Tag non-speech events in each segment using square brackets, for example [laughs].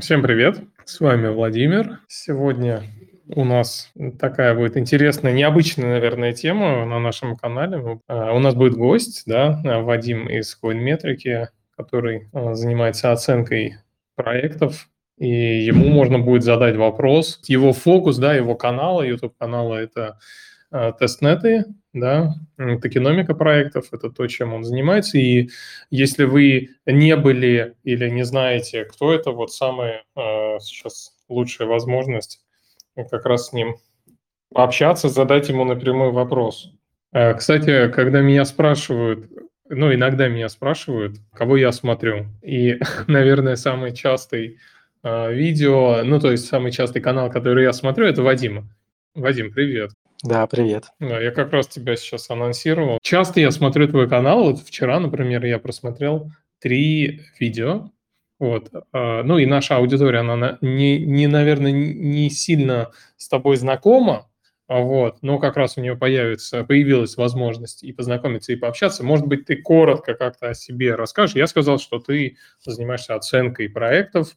Всем привет, с вами Владимир. Сегодня у нас такая будет интересная, необычная, наверное, тема на нашем канале. А, у нас будет гость, да, Вадим из CoinMetric, который а, занимается оценкой проектов, и ему можно будет задать вопрос. Его фокус, да, его канала, YouTube канала – это тестнеты, да, токеномика проектов, это то, чем он занимается. И если вы не были или не знаете, кто это, вот самая э, сейчас лучшая возможность как раз с ним пообщаться, задать ему напрямую вопрос. Э, кстати, когда меня спрашивают, ну, иногда меня спрашивают, кого я смотрю. И, [laughs] наверное, самый частый э, видео, ну, то есть самый частый канал, который я смотрю, это Вадима. Вадим, привет. Да, привет. Да, я как раз тебя сейчас анонсировал. Часто я смотрю твой канал. Вот вчера, например, я просмотрел три видео. Вот. А, ну и наша аудитория, она не, не, наверное, не сильно с тобой знакома, а вот, но как раз у нее появится, появилась возможность и познакомиться, и пообщаться. Может быть, ты коротко как-то о себе расскажешь. Я сказал, что ты занимаешься оценкой проектов,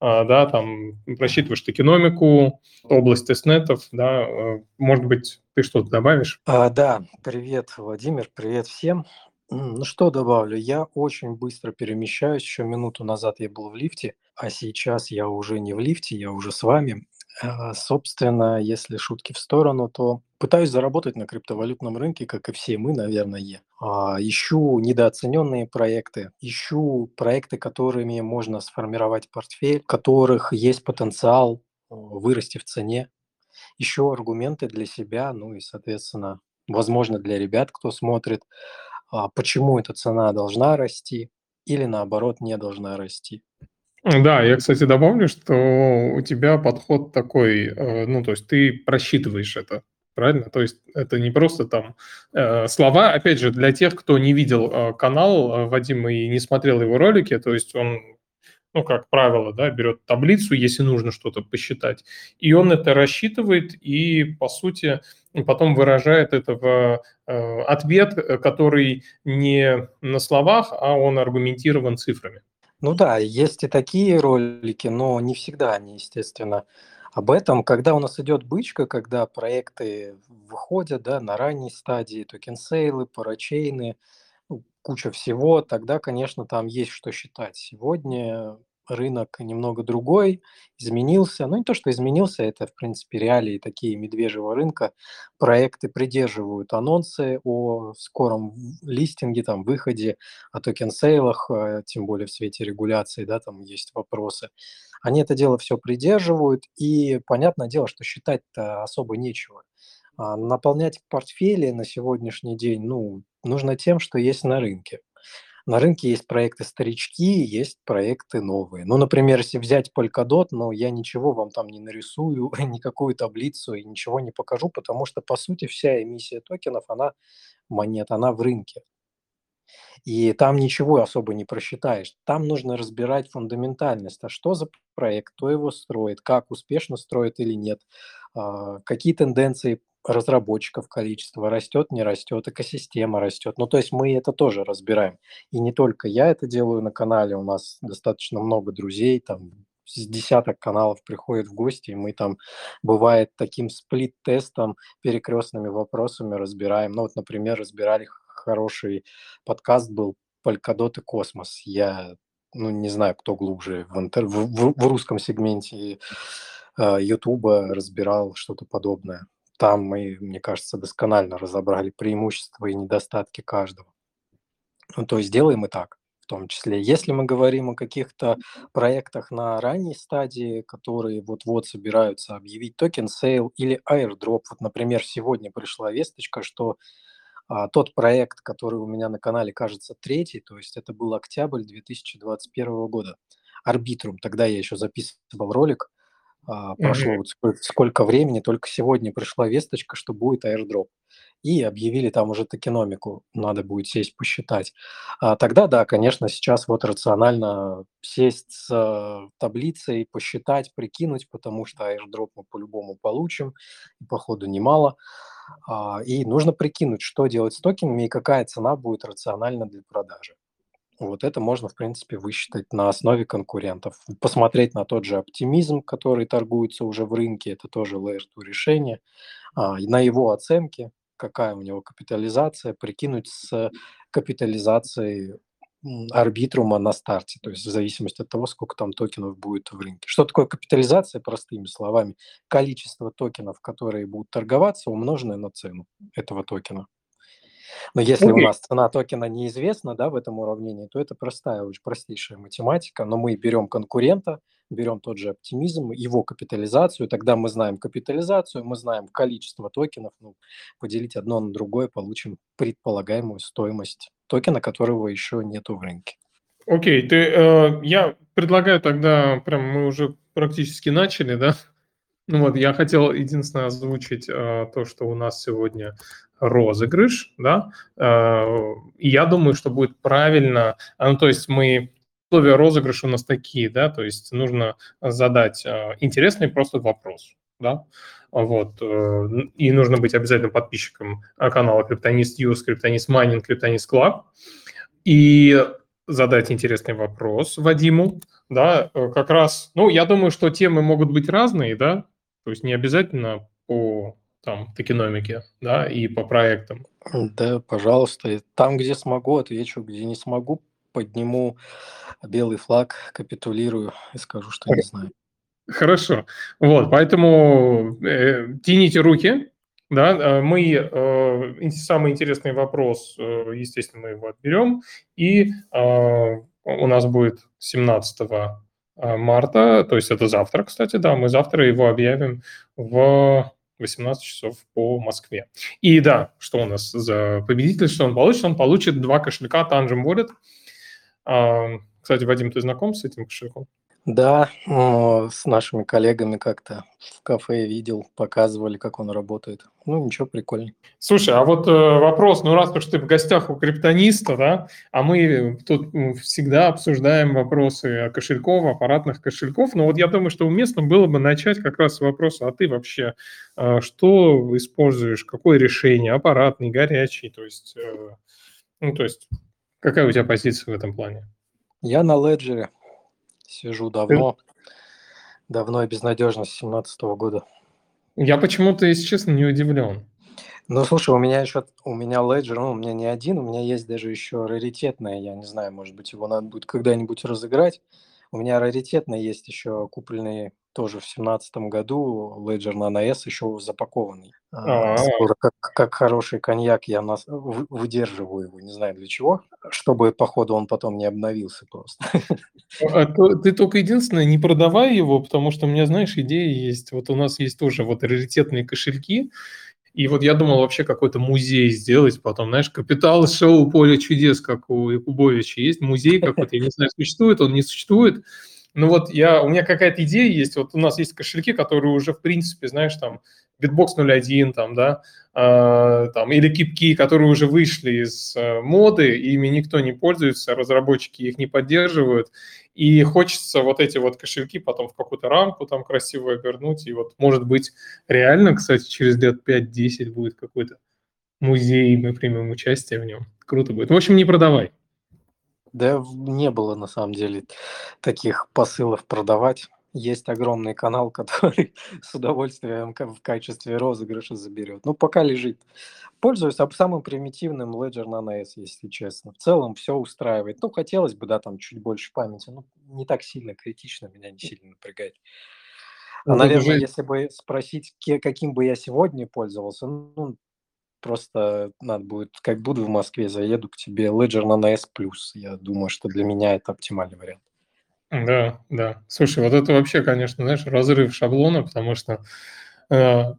да, там просчитываешь токеномику, область тестнетов, да, э, может быть, ты что-то добавишь? А, да, привет, Владимир, привет всем. Ну что добавлю, я очень быстро перемещаюсь, еще минуту назад я был в лифте, а сейчас я уже не в лифте, я уже с вами. А, собственно, если шутки в сторону, то пытаюсь заработать на криптовалютном рынке, как и все мы, наверное. А, ищу недооцененные проекты, ищу проекты, которыми можно сформировать портфель, которых есть потенциал вырасти в цене. Ищу аргументы для себя, ну и, соответственно, возможно, для ребят, кто смотрит, а, почему эта цена должна расти или, наоборот, не должна расти. Да, я, кстати, добавлю, что у тебя подход такой, э, ну, то есть ты просчитываешь это, правильно? То есть это не просто там э, слова, опять же, для тех, кто не видел э, канал Вадима и не смотрел его ролики, то есть он, ну, как правило, да, берет таблицу, если нужно что-то посчитать, и он это рассчитывает и, по сути, потом выражает это в ответ, который не на словах, а он аргументирован цифрами. Ну да, есть и такие ролики, но не всегда они, естественно, об этом. Когда у нас идет бычка, когда проекты выходят да, на ранней стадии, токен-сейлы, парачейны, ну, куча всего, тогда, конечно, там есть что считать. Сегодня рынок немного другой, изменился. Ну, не то, что изменился, это, в принципе, реалии такие медвежьего рынка. Проекты придерживают анонсы о скором листинге, там, выходе, о токен-сейлах, э, тем более в свете регуляции, да, там есть вопросы. Они это дело все придерживают, и понятное дело, что считать-то особо нечего. А наполнять портфели на сегодняшний день, ну, нужно тем, что есть на рынке. На рынке есть проекты старички, есть проекты новые. Ну, например, если взять Polkadot, ну, я ничего вам там не нарисую, [laughs] никакую таблицу и ничего не покажу, потому что, по сути, вся эмиссия токенов, она монет, она в рынке. И там ничего особо не просчитаешь. Там нужно разбирать фундаментальность. А что за проект, кто его строит, как успешно строит или нет, а, какие тенденции разработчиков количество растет, не растет, экосистема растет. Ну, то есть мы это тоже разбираем. И не только я это делаю на канале, у нас достаточно много друзей, там с десяток каналов приходят в гости, и мы там, бывает, таким сплит-тестом, перекрестными вопросами разбираем. Ну, вот, например, разбирали хороший подкаст был «Полькадот и космос». Я, ну, не знаю, кто глубже в, интер... в, в, в русском сегменте э, Ютуба разбирал что-то подобное. Там мы, мне кажется, досконально разобрали преимущества и недостатки каждого. Ну, то есть делаем и так в том числе. Если мы говорим о каких-то проектах на ранней стадии, которые вот-вот собираются объявить token sale или airdrop, вот, например, сегодня пришла весточка, что а, тот проект, который у меня на канале, кажется, третий, то есть это был октябрь 2021 года, Arbitrum, тогда я еще записывал ролик, а, прошло вот сколько, сколько времени, только сегодня пришла весточка, что будет airdrop. И объявили там уже токеномику, надо будет сесть посчитать. А тогда, да, конечно, сейчас вот рационально сесть с э, таблицей, посчитать, прикинуть, потому что airdrop мы по-любому получим, и походу немало. А, и нужно прикинуть, что делать с токенами и какая цена будет рациональна для продажи. Вот это можно, в принципе, высчитать на основе конкурентов. Посмотреть на тот же оптимизм, который торгуется уже в рынке, это тоже Layer 2 решение, а, на его оценки, какая у него капитализация, прикинуть с капитализацией арбитрума на старте, то есть в зависимости от того, сколько там токенов будет в рынке. Что такое капитализация, простыми словами? Количество токенов, которые будут торговаться, умноженное на цену этого токена. Но если okay. у нас цена токена неизвестна да, в этом уравнении, то это простая, очень простейшая математика. Но мы берем конкурента, берем тот же оптимизм, его капитализацию, тогда мы знаем капитализацию, мы знаем количество токенов, ну, поделить одно на другое, получим предполагаемую стоимость токена, которого еще нету в рынке. Окей, okay, ты, э, я предлагаю тогда, прям мы уже практически начали, да? Ну вот, я хотел единственное озвучить э, то, что у нас сегодня розыгрыш, да, э, и я думаю, что будет правильно, ну, то есть мы условия розыгрыша у нас такие, да, то есть нужно задать э, интересный просто вопрос, да, вот, э, и нужно быть обязательно подписчиком канала Cryptonist News, Cryptonist Mining, Cryptonist Club, и задать интересный вопрос Вадиму, да, как раз, ну, я думаю, что темы могут быть разные, да, то есть не обязательно по там токеномике, да, и по проектам. Да, пожалуйста. Там, где смогу, отвечу, где не смогу, подниму белый флаг, капитулирую и скажу, что не знаю. Хорошо. Вот, поэтому э, тяните руки, да, э, мы э, самый интересный вопрос, э, естественно, мы его отберем, и э, у нас будет 17 Э, марта, то есть это завтра, кстати, да, мы завтра его объявим в 18 часов по Москве. И да, что у нас за победитель, что он получит? Он получит два кошелька Tangent Wallet. А, кстати, Вадим, ты знаком с этим кошельком? Да, с нашими коллегами как-то в кафе видел, показывали, как он работает. Ну, ничего, прикольно. Слушай, а вот э, вопрос, ну раз уж ты в гостях у криптониста, да, а мы тут всегда обсуждаем вопросы кошельков, аппаратных кошельков, но вот я думаю, что уместно было бы начать как раз с вопроса, а ты вообще э, что используешь, какое решение, аппаратный, горячий, то есть, э, ну, то есть какая у тебя позиция в этом плане? Я на леджере. Сижу давно. Давно и безнадежно с 17 года. Я почему-то, если честно, не удивлен. Ну, слушай, у меня еще, у меня Ledger, ну, у меня не один, у меня есть даже еще раритетное, я не знаю, может быть, его надо будет когда-нибудь разыграть. У меня раритетный есть еще купленный тоже в семнадцатом году Ledger Nano S еще запакованный. А, скоро, как, как хороший коньяк я нас, выдерживаю его, не знаю для чего, чтобы, походу, он потом не обновился просто. А, ты только единственное, не продавай его, потому что у меня, знаешь, идея есть. Вот у нас есть тоже вот раритетные кошельки, и вот я думал вообще какой-то музей сделать потом, знаешь, капитал шоу «Поле чудес», как у Якубовича. Есть музей какой-то, я не знаю, существует он, не существует. Ну вот я, у меня какая-то идея есть, вот у нас есть кошельки, которые уже, в принципе, знаешь, там, Bitbox 01, там, да, э, там, или кипки, которые уже вышли из э, моды, ими никто не пользуется, разработчики их не поддерживают, и хочется вот эти вот кошельки потом в какую-то рамку там красиво вернуть, и вот, может быть, реально, кстати, через лет 5-10 будет какой-то музей, мы примем участие в нем. Круто будет. В общем, не продавай. Да не было на самом деле таких посылов продавать. Есть огромный канал, [laughs] который с удовольствием в качестве розыгрыша заберет. Ну, пока лежит. Пользуюсь самым примитивным Ledger Nano S, если честно. В целом все устраивает. Ну, хотелось бы, да, там чуть больше памяти. Ну, не так сильно критично, меня не сильно напрягает. А, ну, наверное, если бы спросить, каким бы я сегодня пользовался, ну, просто надо будет, как буду в Москве, заеду к тебе Ledger на S+. Я думаю, что для меня это оптимальный вариант. Да, да. Слушай, вот это вообще, конечно, знаешь, разрыв шаблона, потому что э,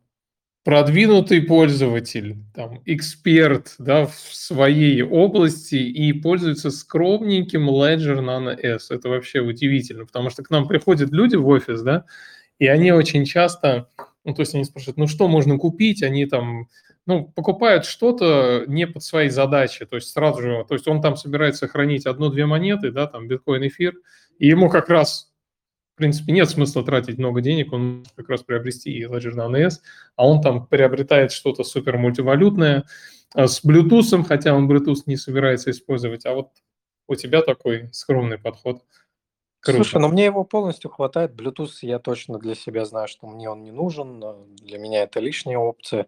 продвинутый пользователь, там, эксперт, да, в своей области и пользуется скромненьким Ledger Nano S. Это вообще удивительно, потому что к нам приходят люди в офис, да, и они очень часто, ну, то есть они спрашивают, ну, что можно купить, они там ну, покупают что-то не под свои задачи, то есть сразу же, то есть он там собирается хранить одну-две монеты, да, там биткоин, эфир, и ему как раз, в принципе, нет смысла тратить много денег, он может как раз приобрести и Ledger Nano S, а он там приобретает что-то супер мультивалютное, а с Bluetooth, хотя он Bluetooth не собирается использовать, а вот у тебя такой скромный подход. Круто. Слушай, ну мне его полностью хватает. Bluetooth я точно для себя знаю, что мне он не нужен. Для меня это лишняя опция.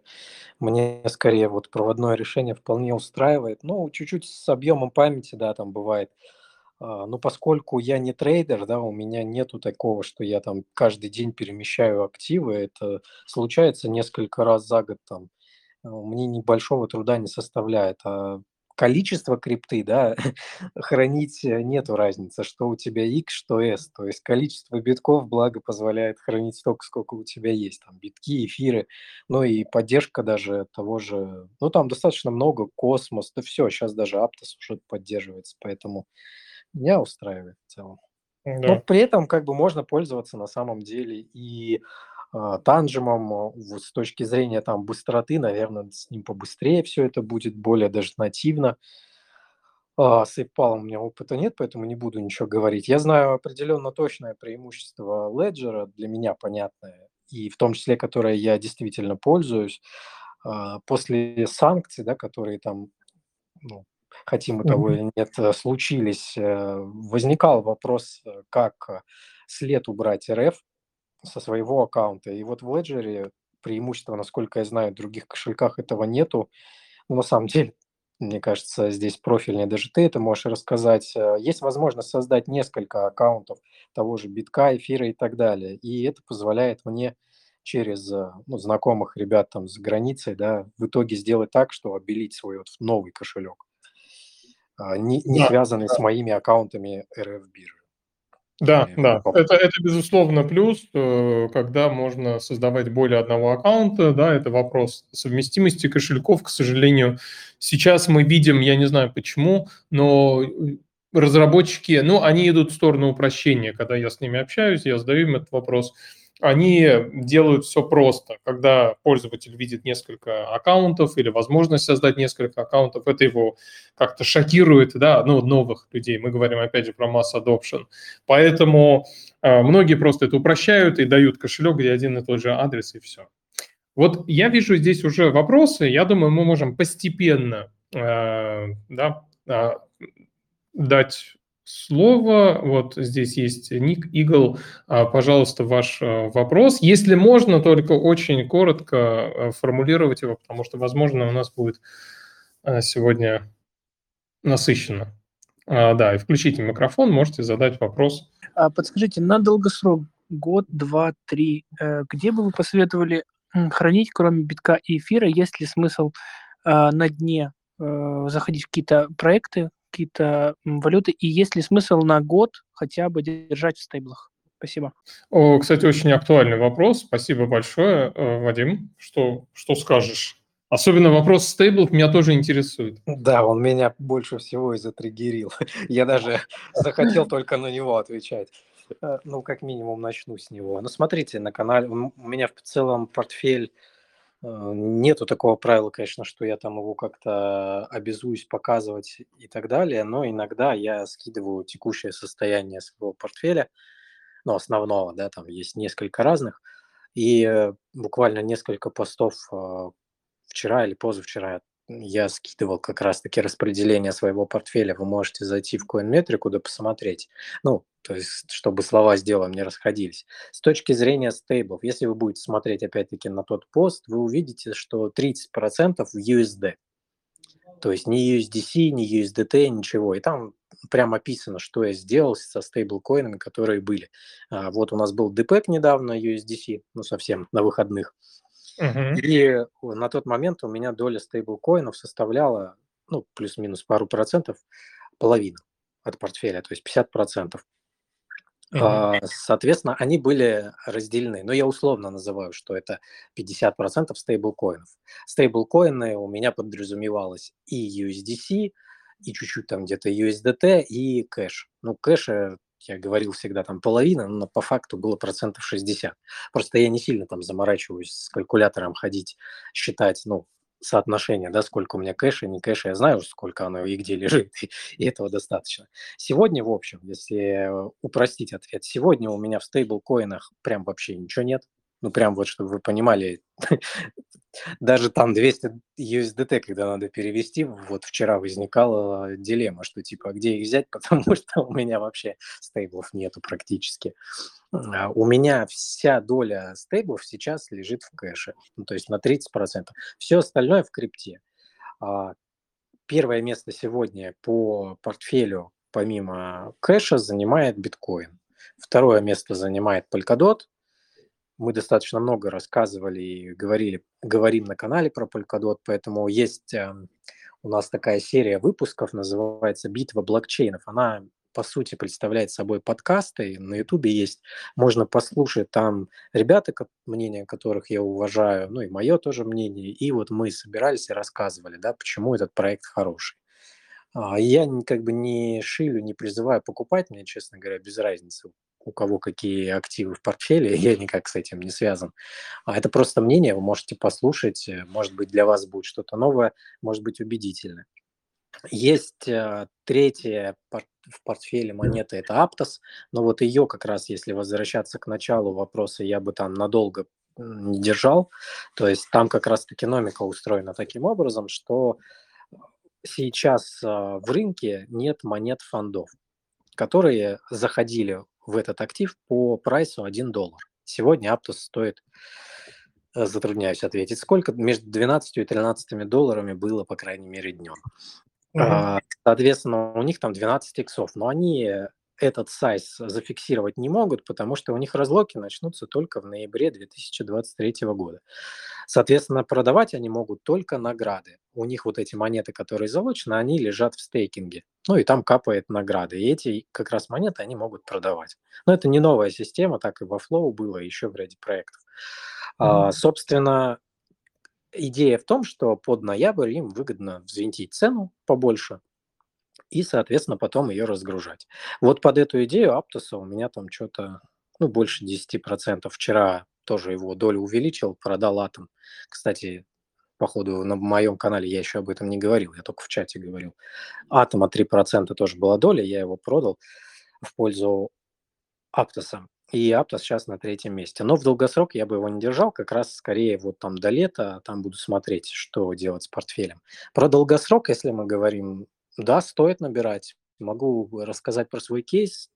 Мне скорее вот проводное решение вполне устраивает. Ну, чуть-чуть с объемом памяти, да, там бывает. А, но поскольку я не трейдер, да, у меня нету такого, что я там каждый день перемещаю активы. Это случается несколько раз за год там. А, мне небольшого труда не составляет. А количество крипты, да, [laughs] хранить э, нету разницы, что у тебя X, что S. То есть количество битков, благо, позволяет хранить столько, сколько у тебя есть. Там битки, эфиры, ну и поддержка даже того же, ну там достаточно много, космос, да все, сейчас даже Aptos уже поддерживается, поэтому меня устраивает в целом. Да. Но при этом как бы можно пользоваться на самом деле и а, танжемом с точки зрения там быстроты, наверное, с ним побыстрее все это будет, более даже нативно. А, с ApePal у меня опыта нет, поэтому не буду ничего говорить. Я знаю определенно точное преимущество Ledger, для меня понятное, и в том числе, которое я действительно пользуюсь. А, после санкций, да, которые там, ну, хотим мы того или нет, э, случились, э, возникал вопрос, э, как след убрать РФ со своего аккаунта. И вот в Ledger преимущество, насколько я знаю, в других кошельках этого нету. Но на самом деле, мне кажется, здесь профильнее даже ты это можешь рассказать. Э, есть возможность создать несколько аккаунтов того же битка, эфира и так далее. И это позволяет мне через э, ну, знакомых ребят там с границей, да, в итоге сделать так, что обелить свой вот новый кошелек, а, не, не да, связанный да. с моими аккаунтами RF биржи. Да, да, это, это безусловно плюс, э, когда можно создавать более одного аккаунта, да, это вопрос совместимости кошельков, к сожалению. Сейчас мы видим, я не знаю почему, но разработчики, ну, они идут в сторону упрощения, когда я с ними общаюсь, я задаю им этот вопрос – они делают все просто. Когда пользователь видит несколько аккаунтов или возможность создать несколько аккаунтов, это его как-то шокирует, да, ну, новых людей. Мы говорим, опять же, про масс adoption. Поэтому э, многие просто это упрощают и дают кошелек, где один и тот же адрес, и все. Вот я вижу здесь уже вопросы. Я думаю, мы можем постепенно э, да, э, дать слово. Вот здесь есть ник Игл. А, пожалуйста, ваш а, вопрос. Если можно, только очень коротко а, формулировать его, потому что, возможно, у нас будет сегодня насыщенно. Да, и включите микрофон, можете задать вопрос. Подскажите, на долгосрок, год, два, три, э, где бы вы посоветовали хранить, кроме битка и эфира, есть ли смысл на дне э, заходить в какие-то проекты, какие-то валюты, и есть ли смысл на год хотя бы держать в стейблах? Спасибо. О, кстати, очень актуальный вопрос. Спасибо большое, э, Вадим. Что, что скажешь? Особенно вопрос стейблов меня тоже интересует. Да, он меня больше всего и затриггерил. [laughs] Я даже захотел только на него отвечать. Э, ну, как минимум, начну с него. Ну, смотрите, на канале у меня в целом портфель нету такого правила, конечно, что я там его как-то обязуюсь показывать и так далее, но иногда я скидываю текущее состояние своего портфеля, ну, основного, да, там есть несколько разных, и э, буквально несколько постов э, вчера или позавчера я скидывал как раз-таки распределение своего портфеля. Вы можете зайти в CoinMetric, да посмотреть. Ну, то есть, чтобы слова с делом не расходились. С точки зрения стейблов, если вы будете смотреть опять-таки на тот пост, вы увидите, что 30% в USD. То есть ни USDC, ни USDT, ничего. И там прямо описано, что я сделал со стейблкоинами, которые были. А, вот у нас был DPEC недавно, USDC, ну совсем на выходных. Uh-huh. И на тот момент у меня доля стейблкоинов составляла, ну, плюс-минус пару процентов, половину от портфеля, то есть 50 процентов. Uh-huh. Соответственно, они были разделены. Но я условно называю, что это 50% стейблкоинов. Стейблкоины у меня подразумевалось и USDC, и чуть-чуть там где-то USDT, и кэш. Ну, кэш я говорил всегда там половина, но по факту было процентов 60. Просто я не сильно там заморачиваюсь с калькулятором ходить, считать, ну, соотношение, да, сколько у меня кэша, не кэша, я знаю, сколько оно и где лежит, [laughs] и этого достаточно. Сегодня, в общем, если упростить ответ, сегодня у меня в стейблкоинах прям вообще ничего нет, Ну, прям вот, чтобы вы понимали, [laughs] даже там 200 USDT, когда надо перевести, вот вчера возникала дилемма, что типа, а где их взять, [laughs] потому что у меня вообще стейблов нету практически. А у меня вся доля стейблов сейчас лежит в кэше, ну, то есть на 30%. Все остальное в крипте. А первое место сегодня по портфелю помимо кэша занимает биткоин. Второе место занимает Polkadot, мы достаточно много рассказывали и говорили, говорим на канале про Polkadot, поэтому есть э, у нас такая серия выпусков, называется «Битва блокчейнов». Она, по сути, представляет собой подкасты, на Ютубе есть, можно послушать там ребята, мнение которых я уважаю, ну и мое тоже мнение, и вот мы собирались и рассказывали, да, почему этот проект хороший. А, я как бы не шилю, не призываю покупать, мне, честно говоря, без разницы у кого какие активы в портфеле, [laughs] я никак с этим не связан. А это просто мнение, вы можете послушать, э, может быть, для вас будет что-то новое, может быть, убедительное. Есть э, третья в портфеле монета, это Aptos, но вот ее как раз, если возвращаться к началу вопроса, я бы там надолго не держал. То есть там как раз экономика устроена таким образом, что сейчас э, в рынке нет монет фондов, которые заходили в этот актив по прайсу 1 доллар. Сегодня Aptos стоит, э, затрудняюсь ответить, сколько, между 12 и 13 долларами было, по крайней мере, днем. Uh-huh. Соответственно, у них там 12 иксов, но они этот сайз зафиксировать не могут, потому что у них разлоки начнутся только в ноябре 2023 года. Соответственно, продавать они могут только награды. У них вот эти монеты, которые залочены, они лежат в стейкинге. Ну и там капает награды. И эти как раз монеты они могут продавать. Но это не новая система, так и во Flow было, еще в ряде проектов. Mm-hmm. А, собственно, идея в том, что под ноябрь им выгодно взвинтить цену побольше, и, соответственно, потом ее разгружать. Вот под эту идею Аптоса у меня там что-то, ну, больше 10%. Вчера тоже его долю увеличил, продал атом. Кстати, походу, на моем канале я еще об этом не говорил, я только в чате говорил. Атома 3% тоже была доля, я его продал в пользу Аптоса. И Аптос сейчас на третьем месте. Но в долгосрок я бы его не держал, как раз скорее вот там до лета, там буду смотреть, что делать с портфелем. Про долгосрок, если мы говорим, да, стоит набирать. Могу рассказать про свой кейс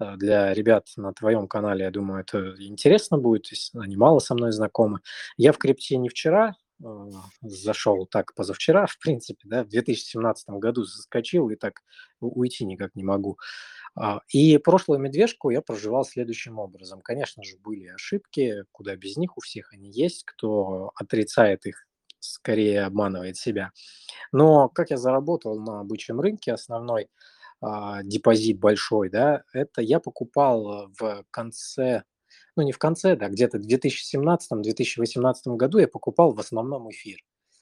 э, для ребят на твоем канале. Я думаю, это интересно будет, они мало со мной знакомы. Я в крипте не вчера э, зашел, так позавчера, [laughs] в принципе, да, в 2017 году заскочил и так уйти никак не могу. А, и прошлую медвежку я проживал следующим образом. Конечно же, были ошибки, куда без них у всех они есть. Кто отрицает их, скорее обманывает себя. Но как я заработал на бычьем рынке, основной а, депозит большой, да, это я покупал в конце, ну не в конце, да, где-то в 2017-2018 году я покупал в основном эфир.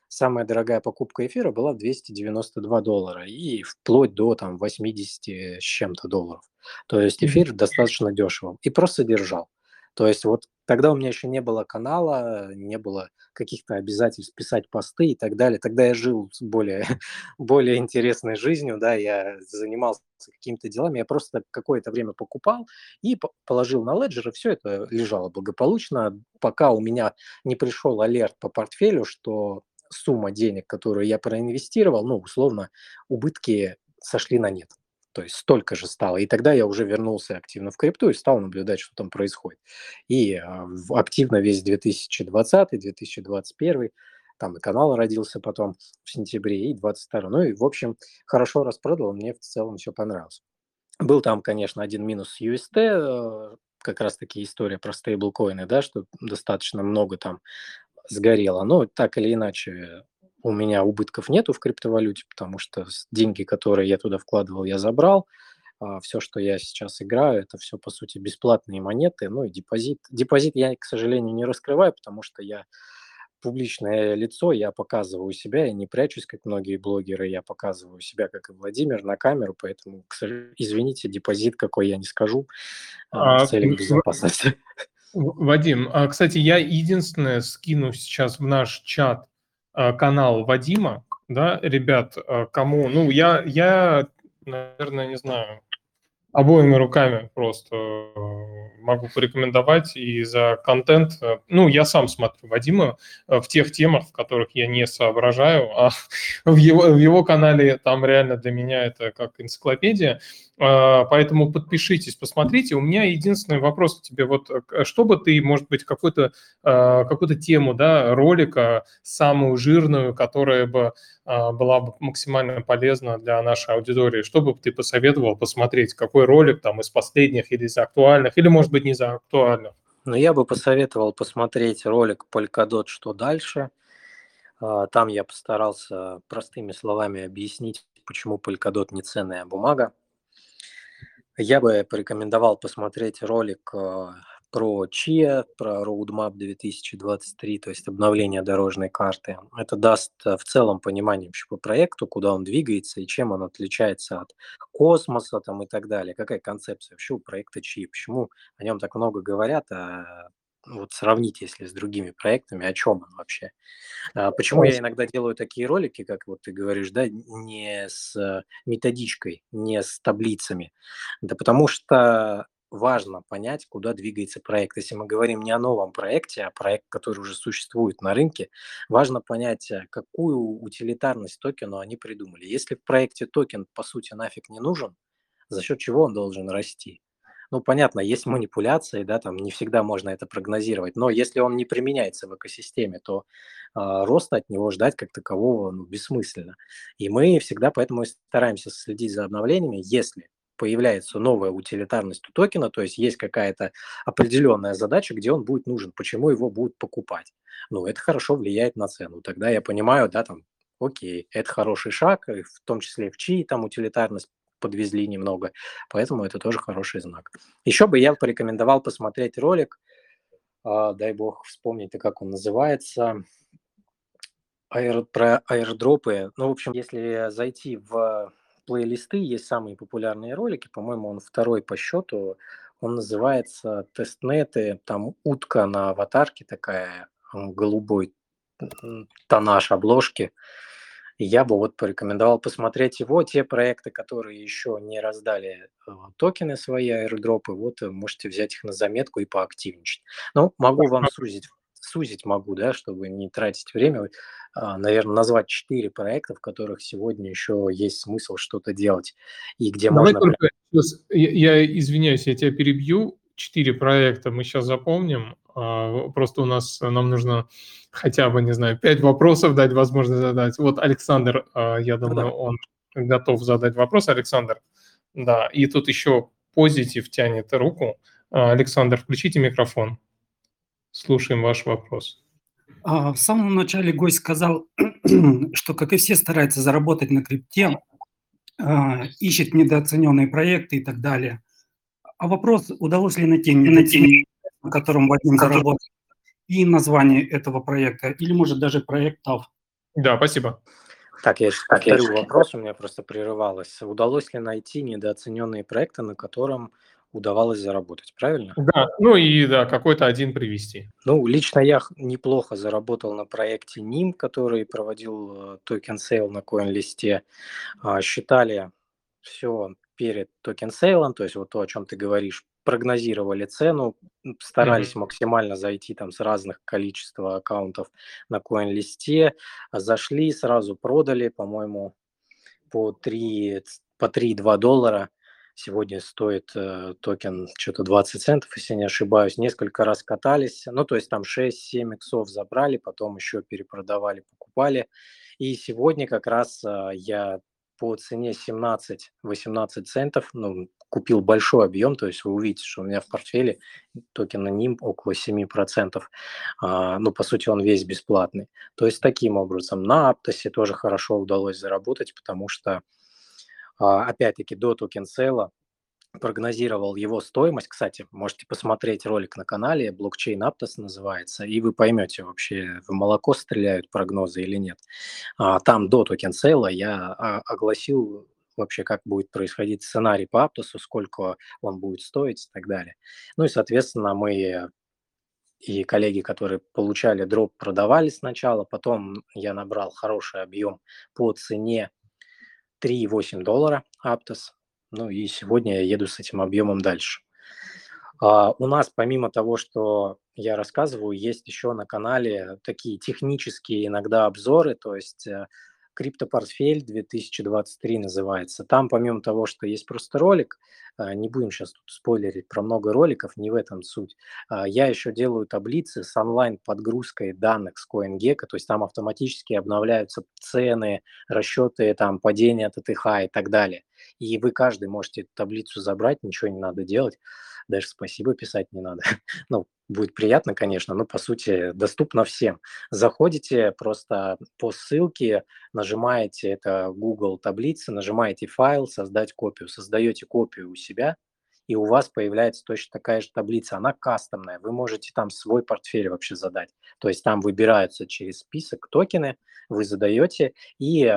Самая дорогая покупка эфира была 292 доллара и вплоть до там 80 с чем-то долларов. То есть эфир mm-hmm. достаточно дешево. И просто держал. То есть вот тогда у меня еще не было канала, не было каких-то обязательств писать посты и так далее. Тогда я жил более, [laughs] более интересной жизнью, да, я занимался какими-то делами, я просто какое-то время покупал и положил на леджер, и все это лежало благополучно, пока у меня не пришел алерт по портфелю, что сумма денег, которую я проинвестировал, ну, условно, убытки сошли на нет. То есть столько же стало. И тогда я уже вернулся активно в крипту и стал наблюдать, что там происходит. И э, активно весь 2020-2021, там и канал родился потом в сентябре, и 22 Ну и, в общем, хорошо распродал, мне в целом все понравилось. Был там, конечно, один минус UST, э, как раз-таки история про стейблкоины, да, что достаточно много там сгорело. Но так или иначе, у меня убытков нету в криптовалюте, потому что деньги, которые я туда вкладывал, я забрал. А все, что я сейчас играю, это все, по сути, бесплатные монеты, ну и депозит. Депозит я, к сожалению, не раскрываю, потому что я публичное лицо, я показываю себя, я не прячусь, как многие блогеры, я показываю себя, как и Владимир, на камеру, поэтому, извините, депозит какой я не скажу а, в целях безопасности. Вадим, а, кстати, я единственное скину сейчас в наш чат а, канал Вадима, да, ребят, а, кому, ну, я, я, наверное, не знаю, обоими руками просто могу порекомендовать и за контент. Ну, я сам смотрю Вадима в тех темах, в которых я не соображаю, а [laughs] в его, в его канале там реально для меня это как энциклопедия. А, поэтому подпишитесь, посмотрите. У меня единственный вопрос к тебе. Вот э, что бы ты, может быть, какую-то а, какую тему да, ролика, самую жирную, которая бы а, была бы максимально полезна для нашей аудитории, что бы ты посоветовал посмотреть? Какой ролик там из последних или из актуальных, или, может быть, не из актуальных? Ну, я бы посоветовал посмотреть ролик Polkadot «Что дальше?». Там я постарался простыми словами объяснить, почему Polkadot не ценная бумага. Я бы порекомендовал посмотреть ролик э, про ЧИА, про Roadmap 2023, то есть обновление дорожной карты. Это даст э, в целом понимание вообще по проекту, куда он двигается и чем он отличается от космоса там, и так далее. Какая концепция вообще у проекта ЧИА, почему о нем так много говорят, а вот сравните, если с другими проектами, о чем он вообще. А, почему я иногда делаю такие ролики, как вот ты говоришь, да, не с методичкой, не с таблицами? Да потому что важно понять, куда двигается проект. Если мы говорим не о новом проекте, а проект, который уже существует на рынке, важно понять, э, какую утилитарность токену они придумали. Если в проекте токен, по сути, нафиг не нужен, за счет чего он должен расти? Ну, понятно, есть манипуляции, да, там не всегда можно это прогнозировать, но если он не применяется в экосистеме, то э, роста от него ждать как такового ну, бессмысленно. И мы всегда поэтому стараемся следить за обновлениями, если появляется новая утилитарность у токена, то есть есть какая-то определенная задача, где он будет нужен, почему его будут покупать. Ну, это хорошо влияет на цену. Тогда я понимаю, да, там, окей, это хороший шаг, в том числе в чьи там утилитарность подвезли немного, поэтому это тоже хороший знак. Еще бы я порекомендовал посмотреть ролик, э, дай бог вспомнить, как он называется, аэр, про аирдропы. Ну, в общем, если зайти в плейлисты, есть самые популярные ролики, по-моему, он второй по счету, он называется «Тестнеты», там утка на аватарке такая, голубой тонаж обложки, я бы вот порекомендовал посмотреть его. Те проекты, которые еще не раздали э, токены свои, аирдропы, вот э, можете взять их на заметку и поактивничать. Ну, могу вам сузить, сузить могу, да, чтобы не тратить время. А, наверное, назвать четыре проекта, в которых сегодня еще есть смысл что-то делать и где Давай можно... Только, я, я извиняюсь, я тебя перебью. Четыре проекта мы сейчас запомним. А, просто у нас, нам нужно хотя бы, не знаю, пять вопросов дать возможность задать. Вот Александр, а, я думаю, он готов задать вопрос. Александр, да, и тут еще позитив тянет руку. А, Александр, включите микрофон. Слушаем ваш вопрос. В самом начале гость сказал, [clears throat] что, как и все, старается заработать на крипте, ищет недооцененные проекты и так далее. А вопрос, удалось ли найти недооцененные на котором Вадим заработал, и название этого проекта, или, может, даже проектов. Да, спасибо. Так, я сейчас повторю вопрос, у меня просто прерывалось. Удалось ли найти недооцененные проекты, на котором удавалось заработать, правильно? Да, ну и да, какой-то один привести. Ну, лично я неплохо заработал на проекте NYM, который проводил э, token sale на CoinList е. А, считали все перед token sale ом, то есть вот то, о чем ты говоришь, прогнозировали цену, старались mm-hmm. максимально зайти там с разных количества аккаунтов на коин-листе, зашли, сразу продали, по-моему, по 3, по 3,2 доллара. Сегодня стоит э, токен что-то 20 центов, если не ошибаюсь. Несколько раз катались, ну, то есть там 6-7 иксов забрали, потом еще перепродавали, покупали. И сегодня как раз э, я по цене 17-18 центов, ну, купил большой объем, то есть вы увидите, что у меня в портфеле токен на NYM около 7%, а, ну, по сути, он весь бесплатный. То есть таким образом на Aptos е тоже хорошо удалось заработать, потому что, а, опять-таки, до token sale а прогнозировал его стоимость. Кстати, можете посмотреть ролик на канале, блокчейн Aptos называется, и вы поймете вообще, в молоко стреляют прогнозы или нет. А, там до token sale а я а, огласил вообще, как будет происходить сценарий по Aptos у, сколько он будет стоить и так далее. Ну и, соответственно, мы и коллеги, которые получали дроп, продавали сначала, потом я набрал хороший объем по цене 3,8 доллара Aptos, ну и сегодня я еду с этим объемом дальше. А, у нас помимо того, что я рассказываю, есть еще на канале такие технические иногда обзоры, то есть э, Криптопортфель 2023 называется. Там помимо того, что есть просто ролик, а, не будем сейчас тут спойлерить про много роликов, не в этом суть. А, я еще делаю таблицы с онлайн-подгрузкой данных с CoinGecko, то есть там автоматически обновляются цены, расчеты там падения ТТХ и так далее. И вы каждый можете эту таблицу забрать, ничего не надо делать, даже спасибо писать не надо. [laughs] ну, будет приятно, конечно, но по сути доступно всем. Заходите просто по ссылке, нажимаете это Google таблицы, нажимаете файл, создать копию, создаете копию у себя, и у вас появляется точно такая же таблица. Она кастомная, вы можете там свой портфель вообще задать. То есть там выбираются через список токены, вы задаете, и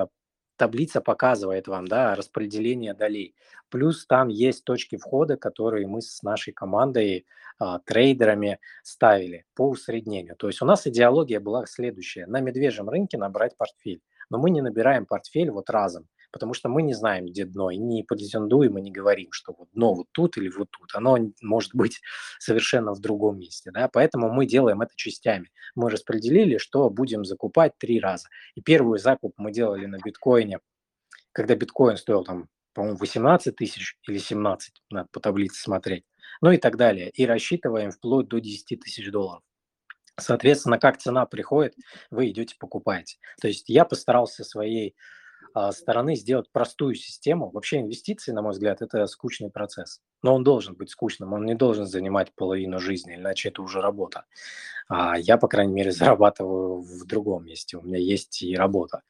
таблица показывает вам да, распределение долей. Плюс там есть точки входа, которые мы с нашей командой, а, трейдерами ставили по усреднению. То есть у нас идеология была следующая. На медвежьем рынке набрать портфель. Но мы не набираем портфель вот разом потому что мы не знаем, где дно, и не претендуем и не говорим, что вот дно вот тут или вот тут. Оно может быть [laughs] совершенно в другом месте, да, поэтому мы делаем это частями. Мы распределили, что будем закупать три раза. И первый закуп мы делали на биткоине, когда биткоин стоил там, по-моему, 18 тысяч или 17, надо по таблице смотреть, ну и так далее. И рассчитываем вплоть до 10 тысяч долларов. Соответственно, как цена приходит, вы идете покупаете. То есть я постарался своей стороны сделать простую систему. Вообще инвестиции, на мой взгляд, это скучный процесс. Но он должен быть скучным, он не должен занимать половину жизни, иначе это уже работа. А я, по крайней мере, [laughs] зарабатываю в другом месте, у меня есть и работа.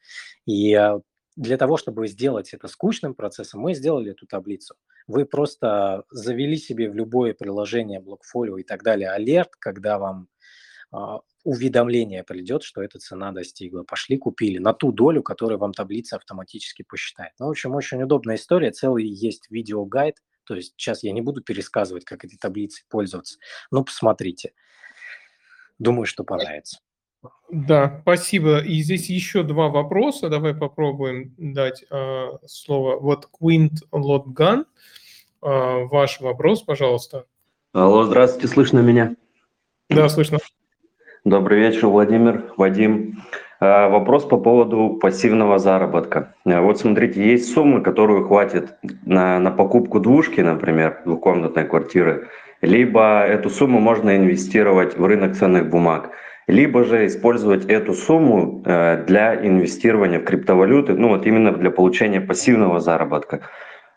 И а, для того, чтобы сделать это скучным процессом, мы сделали эту таблицу. Вы просто завели себе в любое приложение, блокфолио и так далее алерт, когда вам а, уведомление придет, что эта цена достигла. Пошли, купили на ту долю, которую вам таблица автоматически посчитает. Ну, в общем, очень удобная история. Целый есть видеогайд. То есть сейчас я не буду пересказывать, как этой таблицей пользоваться. Ну, посмотрите. Думаю, что понравится. Да, спасибо. И здесь еще два вопроса. Давай попробуем дать э, слово. Вот Quint Lotgun. Э, ваш вопрос, пожалуйста. Алло, здравствуйте, слышно меня? Да, слышно. Добрый вечер, Владимир, Вадим. А, вопрос по поводу пассивного заработка. А, вот смотрите, есть суммы, которую хватит на, на покупку двушки, например, двухкомнатной квартиры, либо эту сумму можно инвестировать в рынок ценных бумаг, либо же использовать эту сумму а, для инвестирования в криптовалюты, ну вот именно для получения пассивного заработка.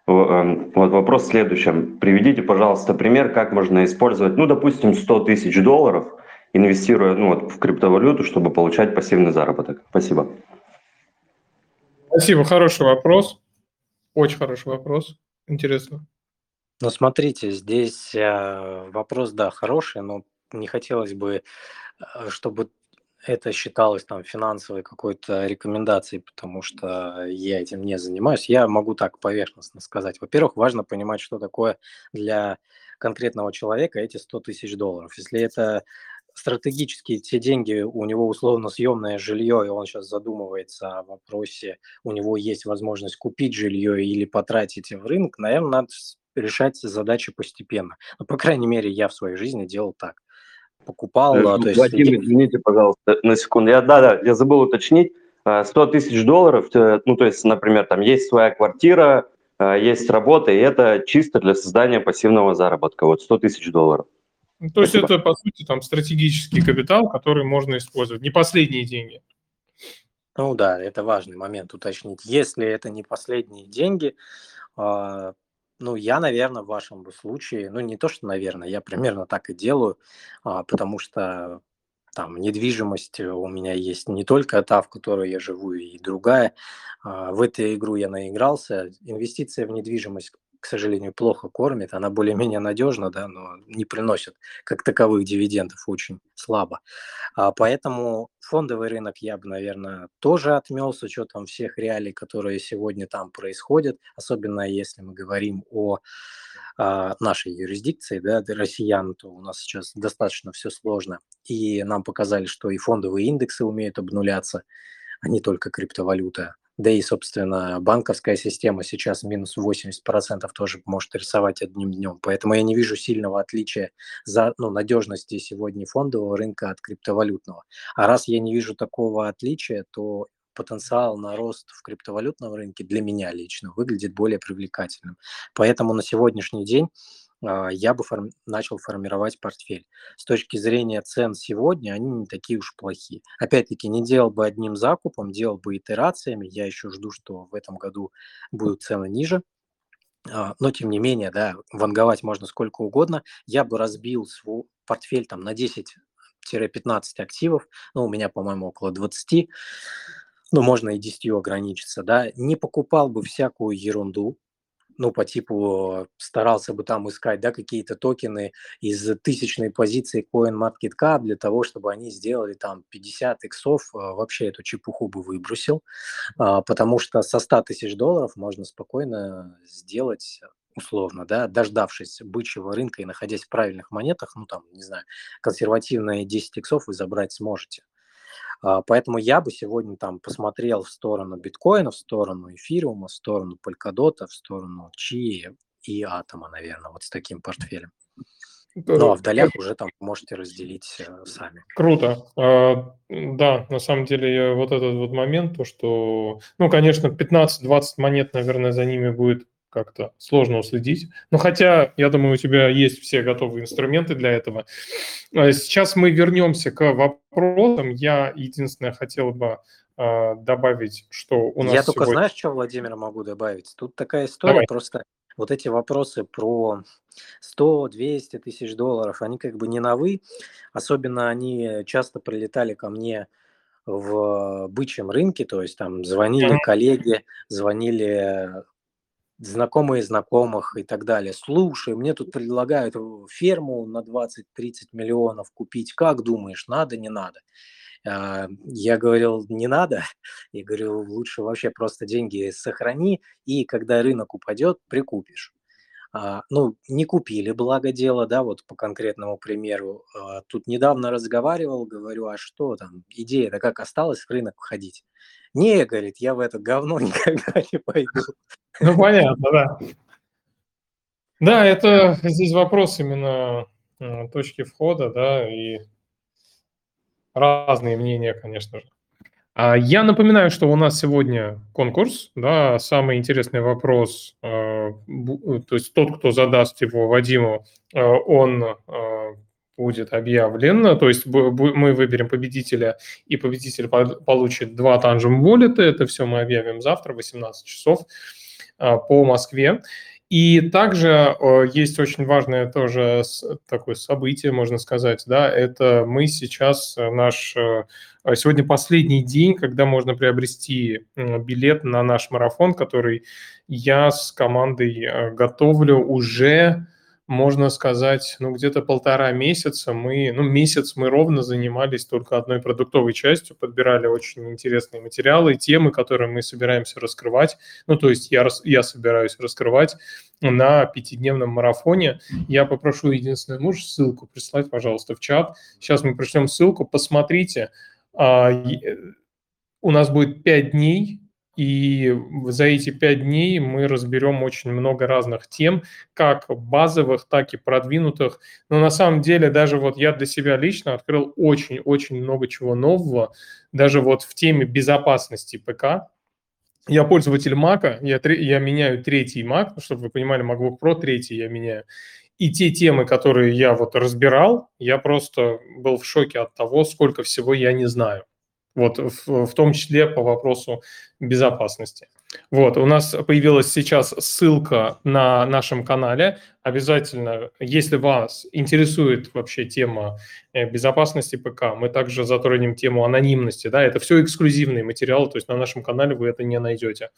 Вот вопрос в следующем. Приведите, пожалуйста, пример, как можно использовать, ну, допустим, 100 тысяч долларов – инвестируя ну, вот, в криптовалюту, чтобы получать пассивный заработок? Спасибо. Спасибо, хороший вопрос. Очень хороший вопрос. Интересно. Ну, смотрите, здесь э, вопрос, да, хороший, но не хотелось бы, э, чтобы это считалось там финансовой какой-то рекомендацией, потому что я этим не занимаюсь. Я могу так поверхностно сказать. Во-первых, важно понимать, что такое для конкретного человека эти 100 тысяч долларов. Если это стратегически те деньги, у него условно съемное жилье, и он сейчас задумывается о вопросе, у него есть возможность купить жилье или потратить в рынок, наверное, надо решать задачи постепенно. Ну, по крайней мере, я в своей жизни делал так. Покупал, э, то есть... Владимир, извините, пожалуйста, на секунду. Я, да, да, я забыл уточнить. 100 э, тысяч долларов, э, ну, то есть, например, там есть своя квартира, есть работа, и это чисто для создания пассивного заработка. Вот 100 тысяч долларов. Ну, то есть это, по сути, там стратегический капитал, который можно использовать, не последние деньги. Ну да, это важный момент уточнить. Если это не последние деньги, э, ну я, наверное, в вашем случае, ну не то, что, наверное, я примерно так и делаю, э, потому что там недвижимость у меня есть не только та, в которой я живу, и другая. Э, в эту игру я наигрался. Инвестиция в недвижимость к сожалению, плохо кормит, она более-менее надежна, да, но не приносит как таковых дивидендов очень слабо. А поэтому фондовый рынок я бы, наверное, тоже отмел с учетом всех реалий, которые сегодня там происходят, особенно если мы говорим о а, нашей юрисдикции, да, россиян, то у нас сейчас достаточно все сложно. И нам показали, что и фондовые индексы умеют обнуляться, а не только криптовалюта Да и, собственно, банковская система сейчас минус 80% тоже может рисовать одним днем. Поэтому я не вижу сильного отличия за ну, надежности сегодня фондового рынка от криптовалютного. А раз я не вижу такого отличия, то потенциал на рост в криптовалютном рынке для меня лично выглядит более привлекательным. Поэтому на сегодняшний день я бы форм... начал формировать портфель. С точки зрения цен сегодня, они не такие уж плохие. Опять-таки, не делал бы одним закупом, делал бы итерациями. Я еще жду, что в этом году будут цены ниже. А, но, тем не менее, да, ванговать можно сколько угодно. Я бы разбил свой портфель там на 10-15 активов. Ну, у меня, по-моему, около 20 ну, можно и 10 ограничиться, да, не покупал бы всякую ерунду, ну, по типу старался бы там искать, да, какие-то токены из тысячной позиции CoinMarketCap для того, чтобы они сделали там 50 иксов, а, вообще эту чепуху бы выбросил, а, потому что со 100 тысяч долларов можно спокойно сделать условно, да, дождавшись бычьего рынка и находясь в правильных монетах, ну, там, не знаю, консервативные 10 иксов вы забрать сможете. А, поэтому я бы сегодня там посмотрел в сторону биткоина, в сторону эфириума, в сторону Polkadot, в сторону Чи и Атома, наверное, вот с таким портфелем. Ну, а в долях уже там можете разделить э, сами. Круто. А, да, на самом деле вот этот вот момент, то что, ну, конечно, 15-20 монет, наверное, за ними будет как-то сложно уследить. Но хотя, я думаю, у тебя есть все готовые инструменты для этого. А сейчас мы вернемся к вопросам. Я единственное хотел бы э, добавить, что у нас Я только сегодня... знаешь, что, Владимир, могу добавить? Тут такая история, Давай. просто вот эти вопросы про 100-200 тысяч долларов, они как бы не новы. Особенно они часто прилетали ко мне в бычьем рынке, то есть там звонили коллеги, звонили знакомые знакомых и так далее. Слушай, мне тут предлагают ферму на 20-30 миллионов купить. Как думаешь, надо, не надо? А, я говорил, не надо. Я говорю, лучше вообще просто деньги сохрани, и когда рынок упадет, прикупишь. А, ну, не купили, благо дело, да, вот по конкретному примеру. А, тут недавно разговаривал, говорю, а что там, идея-то как осталось в рынок входить? Не, говорит, я в это говно [laughs] никогда не пойду. Ну, понятно, да. Да, это здесь вопрос именно точки входа, да, и разные мнения, конечно же. А я напоминаю, что у нас сегодня конкурс, да, самый интересный вопрос, э, то есть тот, кто задаст его Вадиму, э, он э, будет объявлен, то есть мы выберем победителя, и победитель получит два Tangent Wallet, это все мы объявим завтра в 18 часов а, по Москве. И также есть очень важное тоже такое событие, можно сказать, да, это мы сейчас, э, наш, э, сегодня последний день, когда можно приобрести билет на наш марафон, который я с командой э, готовлю уже можно сказать, ну, где-то полтора месяца мы, ну, месяц мы ровно занимались только одной продуктовой частью, подбирали очень интересные материалы, темы, которые мы собираемся раскрывать, ну, то есть я, я собираюсь раскрывать на пятидневном марафоне. Я попрошу единственное, можешь ссылку прислать, пожалуйста, в чат. Сейчас мы пришлем ссылку, посмотрите. А, у нас будет пять дней, и за эти пять дней мы разберем очень много разных тем, как базовых, так и продвинутых. Но на самом деле даже вот я для себя лично открыл очень-очень много чего нового, даже вот в теме безопасности ПК. Я пользователь Mac, я, я меняю третий Mac, чтобы вы понимали, MacBook Pro третий я меняю. И те темы, которые я вот разбирал, я просто был в шоке от того, сколько всего я не знаю. Вот в, в том числе по вопросу безопасности. Вот, у нас появилась сейчас ссылка на нашем канале. Обязательно, если вас интересует вообще тема э, безопасности ПК, мы также затронем тему анонимности. Да, это все эксклюзивные материалы, то есть на нашем канале вы это не найдете.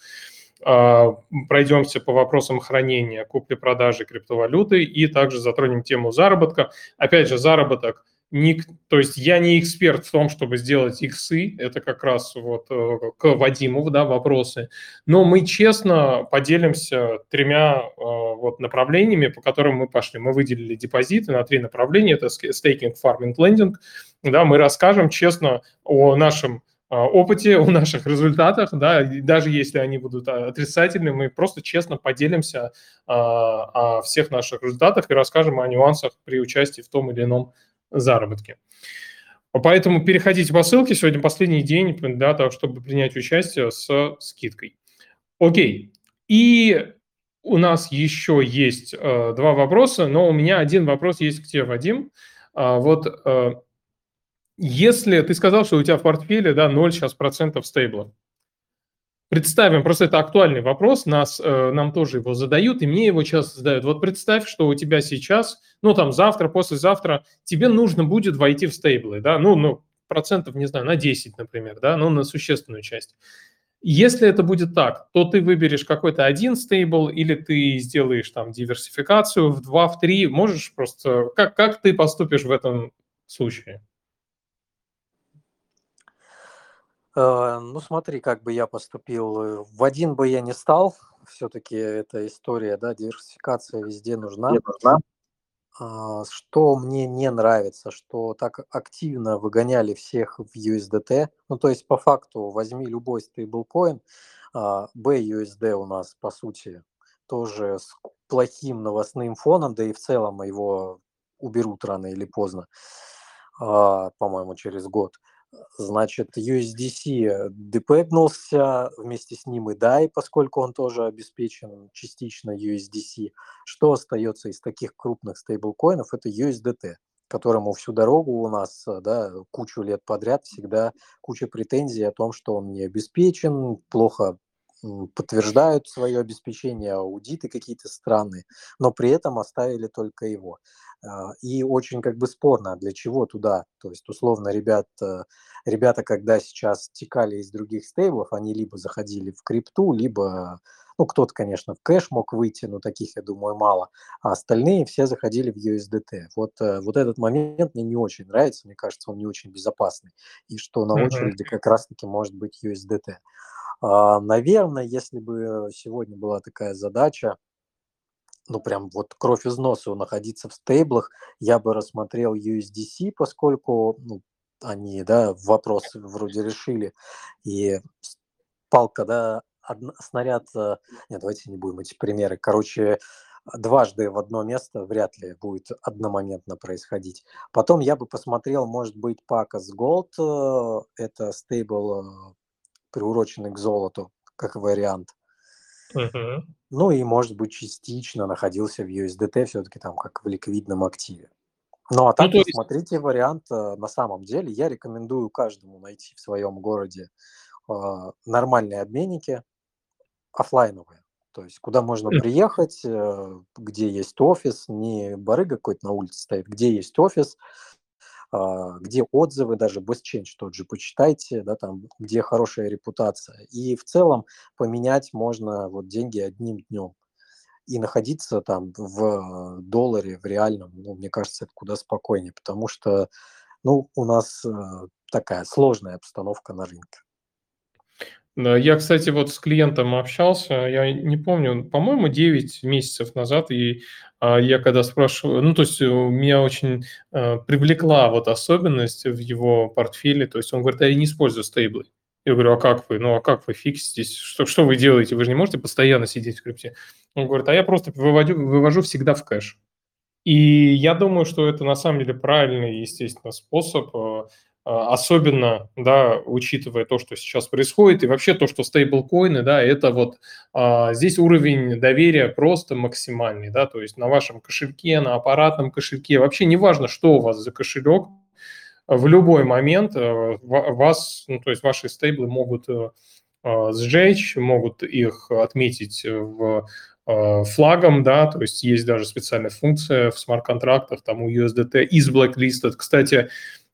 А, пройдемся по вопросам хранения, купли-продажи криптовалюты и также затронем тему заработка. Опять же, заработок – не, то есть я не эксперт в том, чтобы сделать иксы, это как раз вот э, к Вадиму, да, вопросы, но мы честно поделимся тремя э, вот направлениями, по которым мы пошли. Мы выделили депозиты на три направления, это стейкинг, фарминг, лендинг, да, мы расскажем честно о нашем опыте, о наших результатах, да, даже если они будут отрицательными, мы просто честно поделимся о всех наших результатах и расскажем о нюансах при участии в том или ином заработке. Поэтому переходите по ссылке, сегодня последний день для того, чтобы принять участие с скидкой. Окей, и у нас еще есть э, два вопроса, но у меня один вопрос есть к тебе, Вадим. А, вот э, если ты сказал, что у тебя в портфеле да, 0 сейчас процентов стейбла, представим, просто это актуальный вопрос, нас, э, нам тоже его задают, и мне его часто задают. Вот представь, что у тебя сейчас, ну там завтра, послезавтра, тебе нужно будет войти в стейблы, да, ну, ну процентов, не знаю, на 10, например, да, ну на существенную часть. Если это будет так, то ты выберешь какой-то один стейбл или ты сделаешь там диверсификацию в два, в три. Можешь просто... Как, как ты поступишь в этом случае? Э, ну, смотри, как бы я поступил. В один бы я не стал. Все-таки эта история, да, диверсификация везде нужна. Не нужна. А, что мне не нравится, что так активно выгоняли всех в USDT. Ну, то есть, по факту, возьми любой стейблкоин, а, BUSD у нас, по сути, тоже с плохим новостным фоном, да и в целом его уберут рано или поздно, а, по-моему, через год. Значит, USDC депэгнулся, вместе с ним и DAI, поскольку он тоже обеспечен частично USDC. Что остается из таких крупных стейблкоинов? Это USDT, которому всю дорогу у нас, да, кучу лет подряд всегда куча претензий о том, что он не обеспечен, плохо подтверждают свое обеспечение, аудиты какие-то странные, но при этом оставили только его. А, и очень как бы спорно, для чего туда. То есть, условно, ребят, э, ребята, когда сейчас текали из других стейблов, они либо заходили в крипту, либо, ну, кто-то, конечно, в кэш мог выйти, но таких, я думаю, мало. А остальные все заходили в USDT. Вот, э, вот этот момент мне не очень нравится, мне кажется, он не очень безопасный. И что на очереди как раз-таки может быть USDT. А, наверное, если бы сегодня была такая задача, ну, прям вот кровь из носа находиться в стейблах, я бы рассмотрел USDC, поскольку ну, они, да, вопрос вроде решили, и палка, да, одна, снаряд, э, нет, давайте не будем эти примеры, короче, дважды в одно место вряд ли будет одномоментно происходить. Потом я бы посмотрел, может быть, Pacas Gold, э, это стейбл, э, приуроченный к золоту, как вариант. Uh-huh. Ну и, может быть, частично находился в USDT все-таки там как в ликвидном активе. Ну а так, ну, есть... смотрите вариант на самом деле. Я рекомендую каждому найти в своем городе э, нормальные обменники, офлайновые. То есть куда можно приехать, э, где есть офис, не барыга какой-то на улице стоит, где есть офис, а, где отзывы, даже BestChange тот же почитайте, да, там, где хорошая репутация. И в целом поменять можно вот деньги одним днем. И находиться там в долларе, в реальном, ну, мне кажется, это куда спокойнее, потому что, ну, у нас э, такая сложная обстановка на рынке. Да, я, кстати, вот с клиентом общался, я не помню, по-моему, 9 месяцев назад, и а, я когда спрашиваю, ну, то есть меня очень а, привлекла вот особенность в его портфеле, то есть он говорит, а я не использую стейблы. Я говорю, а как вы? Ну, а как вы фикситесь? Что, что вы делаете? Вы же не можете постоянно сидеть в крипте. Он говорит, а я просто выводю, вывожу всегда в кэш. И я думаю, что это на самом деле правильный, естественно, способ особенно, да, учитывая то, что сейчас происходит, и вообще то, что стейблкоины, да, это вот а, здесь уровень доверия просто максимальный, да, то есть на вашем кошельке, на аппаратном кошельке, вообще не важно, что у вас за кошелек, в любой момент а, вас, ну, то есть ваши стейблы могут а, сжечь, могут их отметить в а, флагом, да, то есть есть даже специальная функция в смарт-контрактах, там у USDT из Blacklisted. Кстати,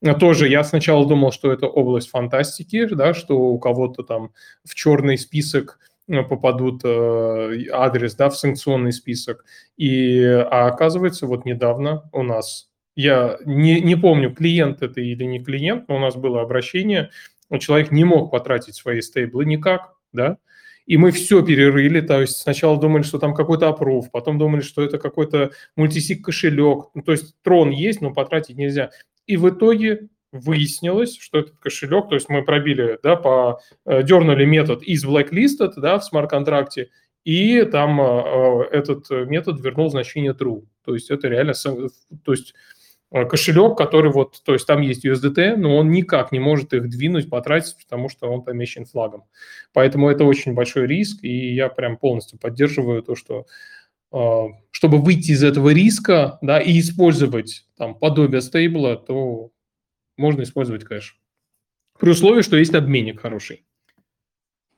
а тоже я сначала думал, что это область фантастики, да, что у кого-то там в черный список э, попадут э, адрес, да, в санкционный список. И, а оказывается, вот недавно у нас, я не, не помню, клиент это или не клиент, но у нас было обращение, человек не мог потратить свои стейблы никак, да, и мы все перерыли, то есть сначала думали, что там какой-то опруф, потом думали, что это какой-то мультисик кошелек, ну, то есть трон есть, но потратить нельзя. И в итоге выяснилось, что этот кошелек, то есть мы пробили, да, по, э, дернули метод из blacklisted, да, в смарт-контракте, и там э, этот метод вернул значение true. То есть это реально, то есть кошелек, который вот, то есть там есть USDT, но он никак не может их двинуть, потратить, потому что он помещен флагом. Поэтому это очень большой риск, и я прям полностью поддерживаю то, что чтобы выйти из этого риска, да, и использовать там подобие стейбла, то можно использовать кэш. При условии, что есть обменник хороший.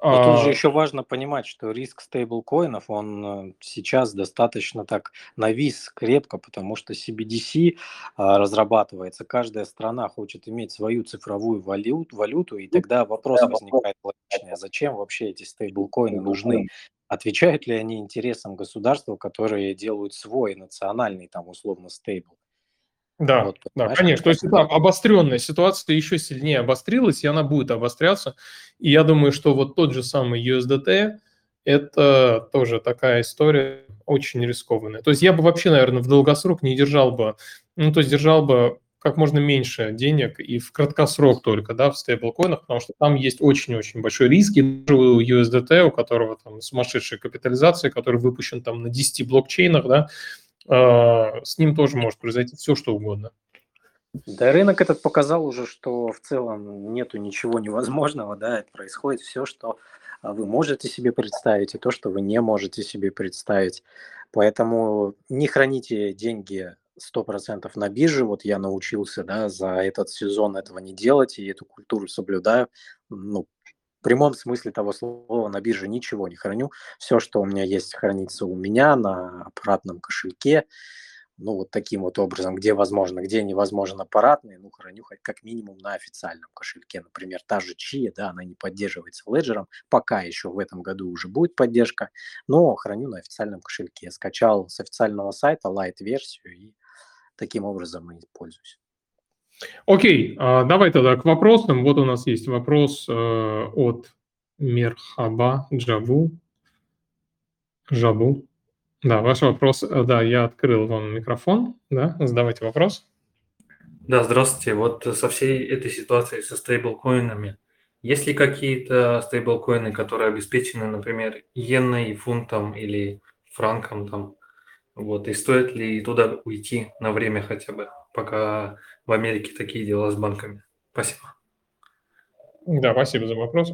Но тут же а. еще важно понимать, что риск стейблкоинов, он э, сейчас достаточно так навис крепко, потому что CBDC а, разрабатывается, каждая страна хочет иметь свою цифровую валют, валюту, и тогда вопрос возникает логичный, а зачем вообще эти стейблкоины нужны? Отвечают ли они интересам государства, которые делают свой национальный, там, условно, стейбл? Да, вот, да, конечно. То есть там обостренная ситуация еще сильнее обострилась, и она будет обостряться. И я думаю, что вот тот же самый USDT – это тоже такая история очень рискованная. То есть я бы вообще, наверное, в долгосрок не держал бы, ну, то есть держал бы как можно меньше денег и в краткосрок только, да, в стейблкоинах, потому что там есть очень-очень большой риск. И у USDT, у которого там сумасшедшая капитализация, который выпущен там на 10 блокчейнах, да, с ним тоже может произойти все, что угодно. Да, рынок этот показал уже, что в целом нету ничего невозможного, да, происходит все, что а, вы можете себе представить, и то, что вы не можете себе представить. Поэтому не храните деньги 100% на бирже, вот я научился, да, за этот сезон этого не делать, и эту культуру соблюдаю, ну, в прямом смысле того слова на бирже ничего не храню. Все, что у меня есть, хранится у меня на аппаратном кошельке. Ну, вот таким вот образом, где возможно, где невозможно аппаратный, ну, храню хоть как минимум на официальном кошельке. Например, та же Chia, да, она не поддерживается леджером, пока еще в этом году уже будет поддержка, но храню на официальном кошельке. Скачал с официального сайта лайт-версию и таким образом и пользуюсь. Окей, а, давай тогда к вопросам. Вот у нас есть вопрос э, от Мерхаба Джабу. Жабу. Да, ваш вопрос. Э, да, я открыл вам микрофон. Да, задавайте вопрос. Да, здравствуйте. Вот со всей этой ситуацией со стейблкоинами, есть ли какие-то стейблкоины, которые обеспечены, например, иеной, фунтом или франком там? Вот, и стоит ли туда уйти на время хотя бы, пока в Америке такие дела с банками. Спасибо. Да, спасибо за вопрос.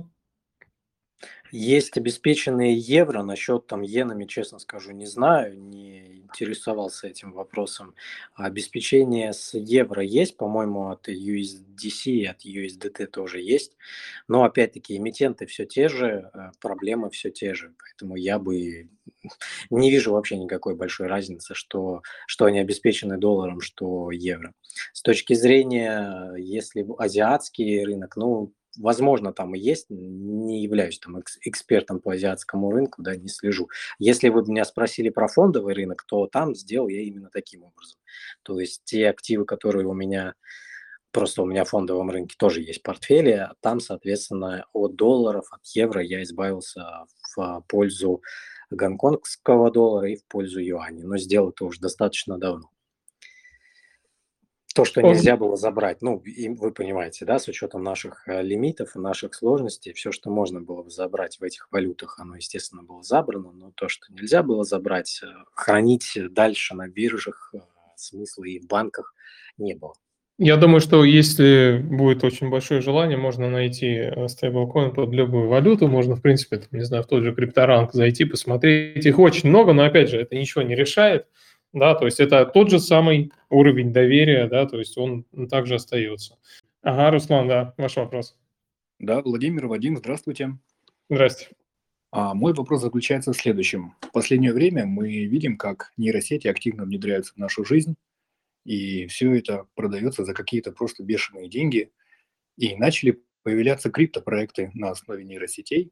Есть обеспеченные евро, насчет там иенами, честно скажу, не знаю, не интересовался этим вопросом. Обеспечение с евро есть, по-моему, от USDC и от USDT тоже есть, но опять-таки эмитенты все те же, э, проблемы все те же, поэтому я бы [laughs] не вижу вообще никакой большой разницы, что, что они обеспечены долларом, что евро. С точки зрения, если азиатский рынок, ну, возможно, там и есть, не являюсь там экспертом по азиатскому рынку, да, не слежу. Если вы меня спросили про фондовый рынок, то там сделал я именно таким образом. То есть те активы, которые у меня, просто у меня в фондовом рынке тоже есть портфели, там, соответственно, от долларов, от евро я избавился в пользу гонконгского доллара и в пользу юаня. Но сделал это уже достаточно давно. То, что нельзя было забрать, ну, и вы понимаете, да, с учетом наших э, лимитов и наших сложностей, все, что можно было бы забрать в этих валютах, оно, естественно, было забрано, но то, что нельзя было забрать, э, хранить дальше на биржах, э, смысла и в банках не было. Я думаю, что если будет очень большое желание, можно найти стейблкоин под любую валюту, можно, в принципе, там, не знаю, в тот же крипторанг зайти, посмотреть. Их очень много, но, опять же, это ничего не решает да, то есть это тот же самый уровень доверия, да, то есть он также остается. Ага, Руслан, да, ваш вопрос. Да, Владимир, Вадим, здравствуйте. Здрасте. А мой вопрос заключается в следующем. В последнее время мы видим, как нейросети активно внедряются в нашу жизнь, и все это продается за какие-то просто бешеные деньги, и начали появляться криптопроекты на основе нейросетей,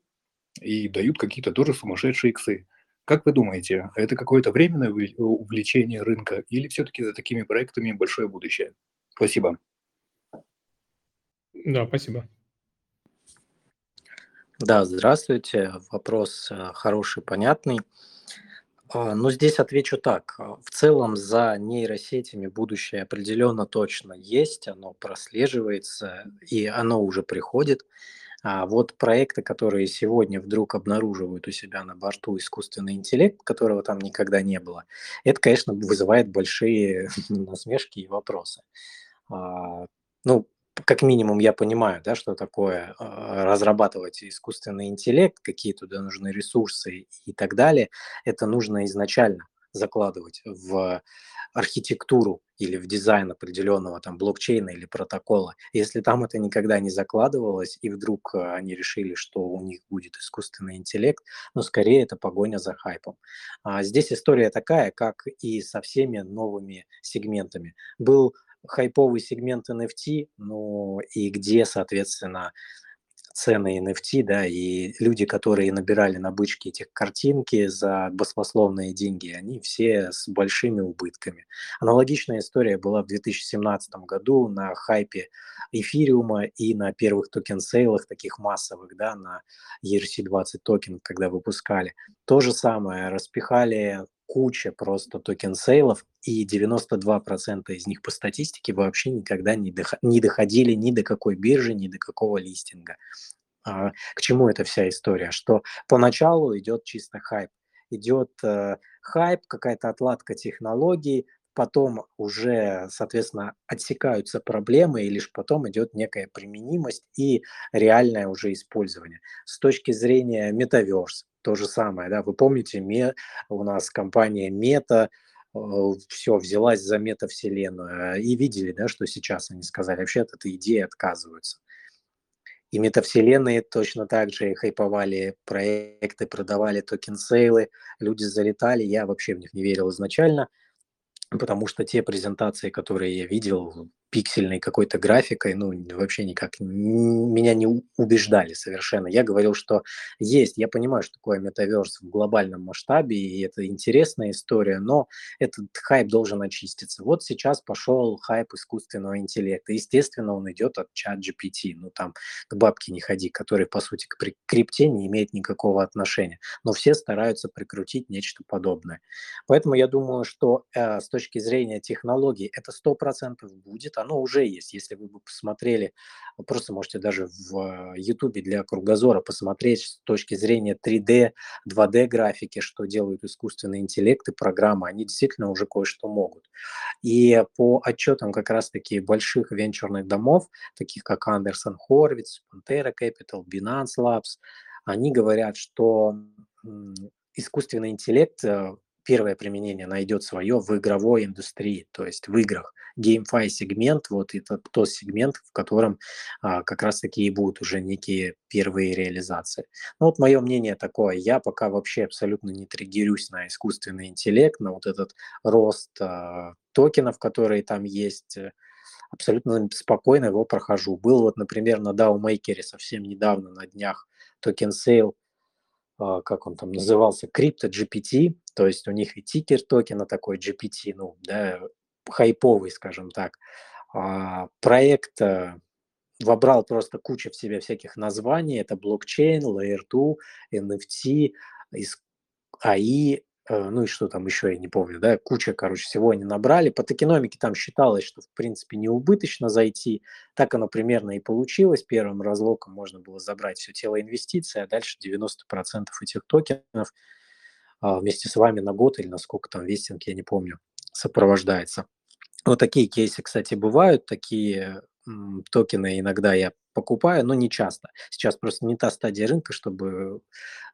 и дают какие-то тоже сумасшедшие иксы. Как вы думаете, это какое-то временное увлечение рынка или все-таки за такими проектами большое будущее? Спасибо. Да, спасибо. Да, здравствуйте. Вопрос э, хороший, понятный. А, ну, здесь отвечу так. В целом за нейросетями будущее определенно точно есть, оно прослеживается, и оно уже приходит. А вот проекты, которые сегодня вдруг обнаруживают у себя на борту искусственный интеллект, которого там никогда не было, это, конечно, вызывает большие [laughs] насмешки и вопросы. А, ну, как минимум я понимаю, да, что такое э, разрабатывать искусственный интеллект, какие туда нужны ресурсы и так далее. Это нужно изначально закладывать в архитектуру или в дизайн определенного там блокчейна или протокола. Если там это никогда не закладывалось, и вдруг э, они решили, что у них будет искусственный интеллект, но скорее это погоня за хайпом. А здесь история такая, как и со всеми новыми сегментами. Был хайповый сегмент NFT, ну и где, соответственно, цены NFT, да, и люди, которые набирали на бычке этих картинки за баснословные деньги, они все с большими убытками. Аналогичная история была в 2017 году на хайпе эфириума и на первых токен-сейлах таких массовых, да, на ERC-20 токены, когда выпускали. То же самое, распихали куча просто токен-сейлов, и 92% из них по статистике вообще никогда не, доход, не доходили ни до какой биржи, ни до какого листинга. А, к чему эта вся история? Что поначалу идет чисто хайп. Идет э, хайп, какая-то отладка технологий, потом уже, соответственно, отсекаются проблемы, и лишь потом идет некая применимость и реальное уже использование. С точки зрения metaverse, то же самое, да, вы помните, ме, у нас компания Meta, э, все, взялась за метавселенную, и видели, да, что сейчас они сказали, вообще от этой идеи отказываются. И метавселенные точно так же хайповали проекты, продавали токен-сейлы, люди залетали, я вообще в них не верил изначально, потому что те презентации, которые я видел, пиксельной какой-то графикой, ну, вообще никак меня не убеждали совершенно. Я говорил, что есть, я понимаю, что такое метаверс в глобальном масштабе, и это интересная история, но этот хайп должен очиститься. Вот сейчас пошел хайп искусственного интеллекта. Естественно, он идет от чат GPT, ну, там, к бабке не ходи, который, по сути, к крипте не имеет никакого отношения. Но все стараются прикрутить нечто подобное. Поэтому я думаю, что э, с точки зрения технологий это 100% будет, оно уже есть. Если вы бы посмотрели, вы просто можете даже в YouTube для кругозора посмотреть с точки зрения 3D, 2D графики, что делают искусственный интеллект и программы, они действительно уже кое-что могут. И по отчетам как раз-таки больших венчурных домов, таких как Андерсон Хорвиц, Pantera Capital, Binance Labs, они говорят, что искусственный интеллект э, первое применение найдет свое в игровой индустрии, то есть в играх. GameFi сегмент, вот это тот сегмент, в котором а, как раз таки и будут уже некие первые реализации. Ну вот мое мнение такое, я пока вообще абсолютно не триггерюсь на искусственный интеллект, на вот этот рост а, токенов, которые там есть, абсолютно спокойно его прохожу. Был вот, например, на DAO Maker совсем недавно, на днях, token sale как он там назывался, Crypto GPT, то есть у них и тикер токена такой GPT, ну, да, хайповый, скажем так. А, проект э, вобрал просто кучу в себя всяких названий, это блокчейн, Layer 2, NFT, AI, ну и что там еще, я не помню, да, куча, короче, всего они набрали. По токеномике там считалось, что, в принципе, не убыточно зайти. Так оно примерно и получилось. Первым разлоком можно было забрать все тело инвестиций, а дальше 90% этих токенов а, вместе с вами на год или на сколько там вестинг, я не помню, сопровождается. Вот такие кейсы, кстати, бывают, такие токены иногда я покупаю, но не часто. Сейчас просто не та стадия рынка, чтобы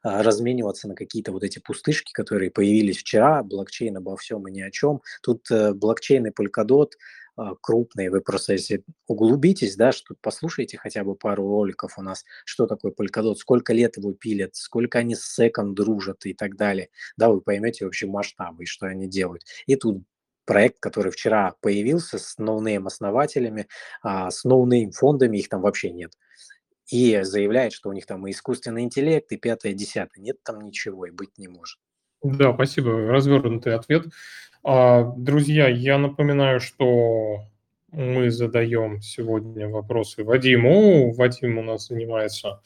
а, размениваться на какие-то вот эти пустышки, которые появились вчера, блокчейн обо всем и ни о чем. Тут э, блокчейн и Polkadot а, крупные, вы просто если углубитесь, да, что послушайте хотя бы пару роликов у нас, что такое Polkadot, сколько лет его пилят, сколько они с Second дружат и так далее, да, вы поймете вообще масштабы и что они делают. И тут проект, который вчера появился с no-name основателями, а, с no-name фондами, их там вообще нет. И заявляет, что у них там и искусственный интеллект, и пятое, десятое. Нет там ничего и быть не может. Да, спасибо. Развернутый ответ. А, друзья, я напоминаю, что мы задаем сегодня вопросы Вадиму. Вадим у нас занимается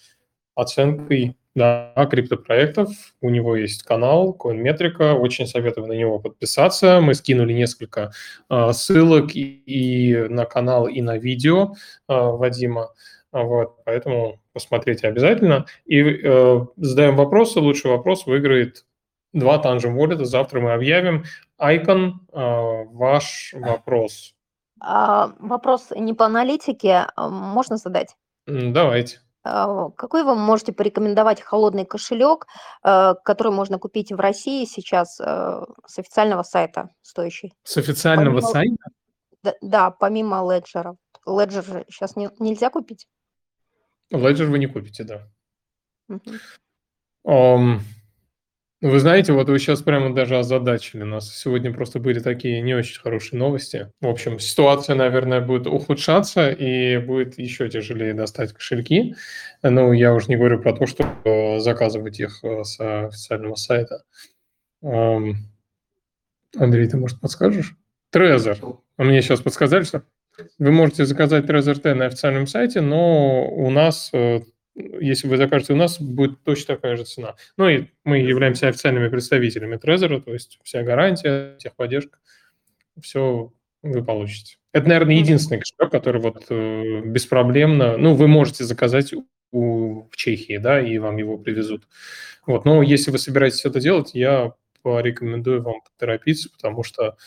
оценкой да, криптопроектов. У него есть канал CoinMetrica, очень советую на него подписаться. Мы скинули несколько э, ссылок и, и на канал, и на видео э, Вадима. Вот, поэтому посмотрите обязательно. И э, задаем вопросы. Лучший вопрос выиграет два Tangent Wallet. Завтра мы объявим. Айкон, э, ваш вопрос. А, вопрос не по аналитике, можно задать? Давайте. А, какой вы можете порекомендовать холодный кошелек, э, который можно купить в России сейчас э, с официального сайта стоящий? С официального Помимо- сайта? Да, да, помимо Ledger. Ledger же сейчас не, нельзя купить? Ledger вы не купите, да. Мгм. Ам, Вы знаете, вот вы сейчас прямо даже озадачили нас. Сегодня просто были такие не очень хорошие новости. В общем, ситуация, наверное, будет ухудшаться и будет еще тяжелее достать кошельки. Ну, я уже не говорю про то, что э, заказывать их э, с официального сайта. Андрей, ты, может, подскажешь? Трезор. А мне сейчас подсказали, что вы можете заказать Trezor T на официальном сайте, но у нас, э, если вы закажете у нас, будет точно такая же цена. Ну и мы являемся официальными представителями Trezor, то есть вся гарантия, техподдержка, все вы получите. Это, наверное, единственный кошелек, который вот э, беспроблемно, ну, вы можете заказать у, в Чехии, да, и вам его привезут. Вот, но если вы собираетесь это делать, я порекомендую вам поторопиться, потому что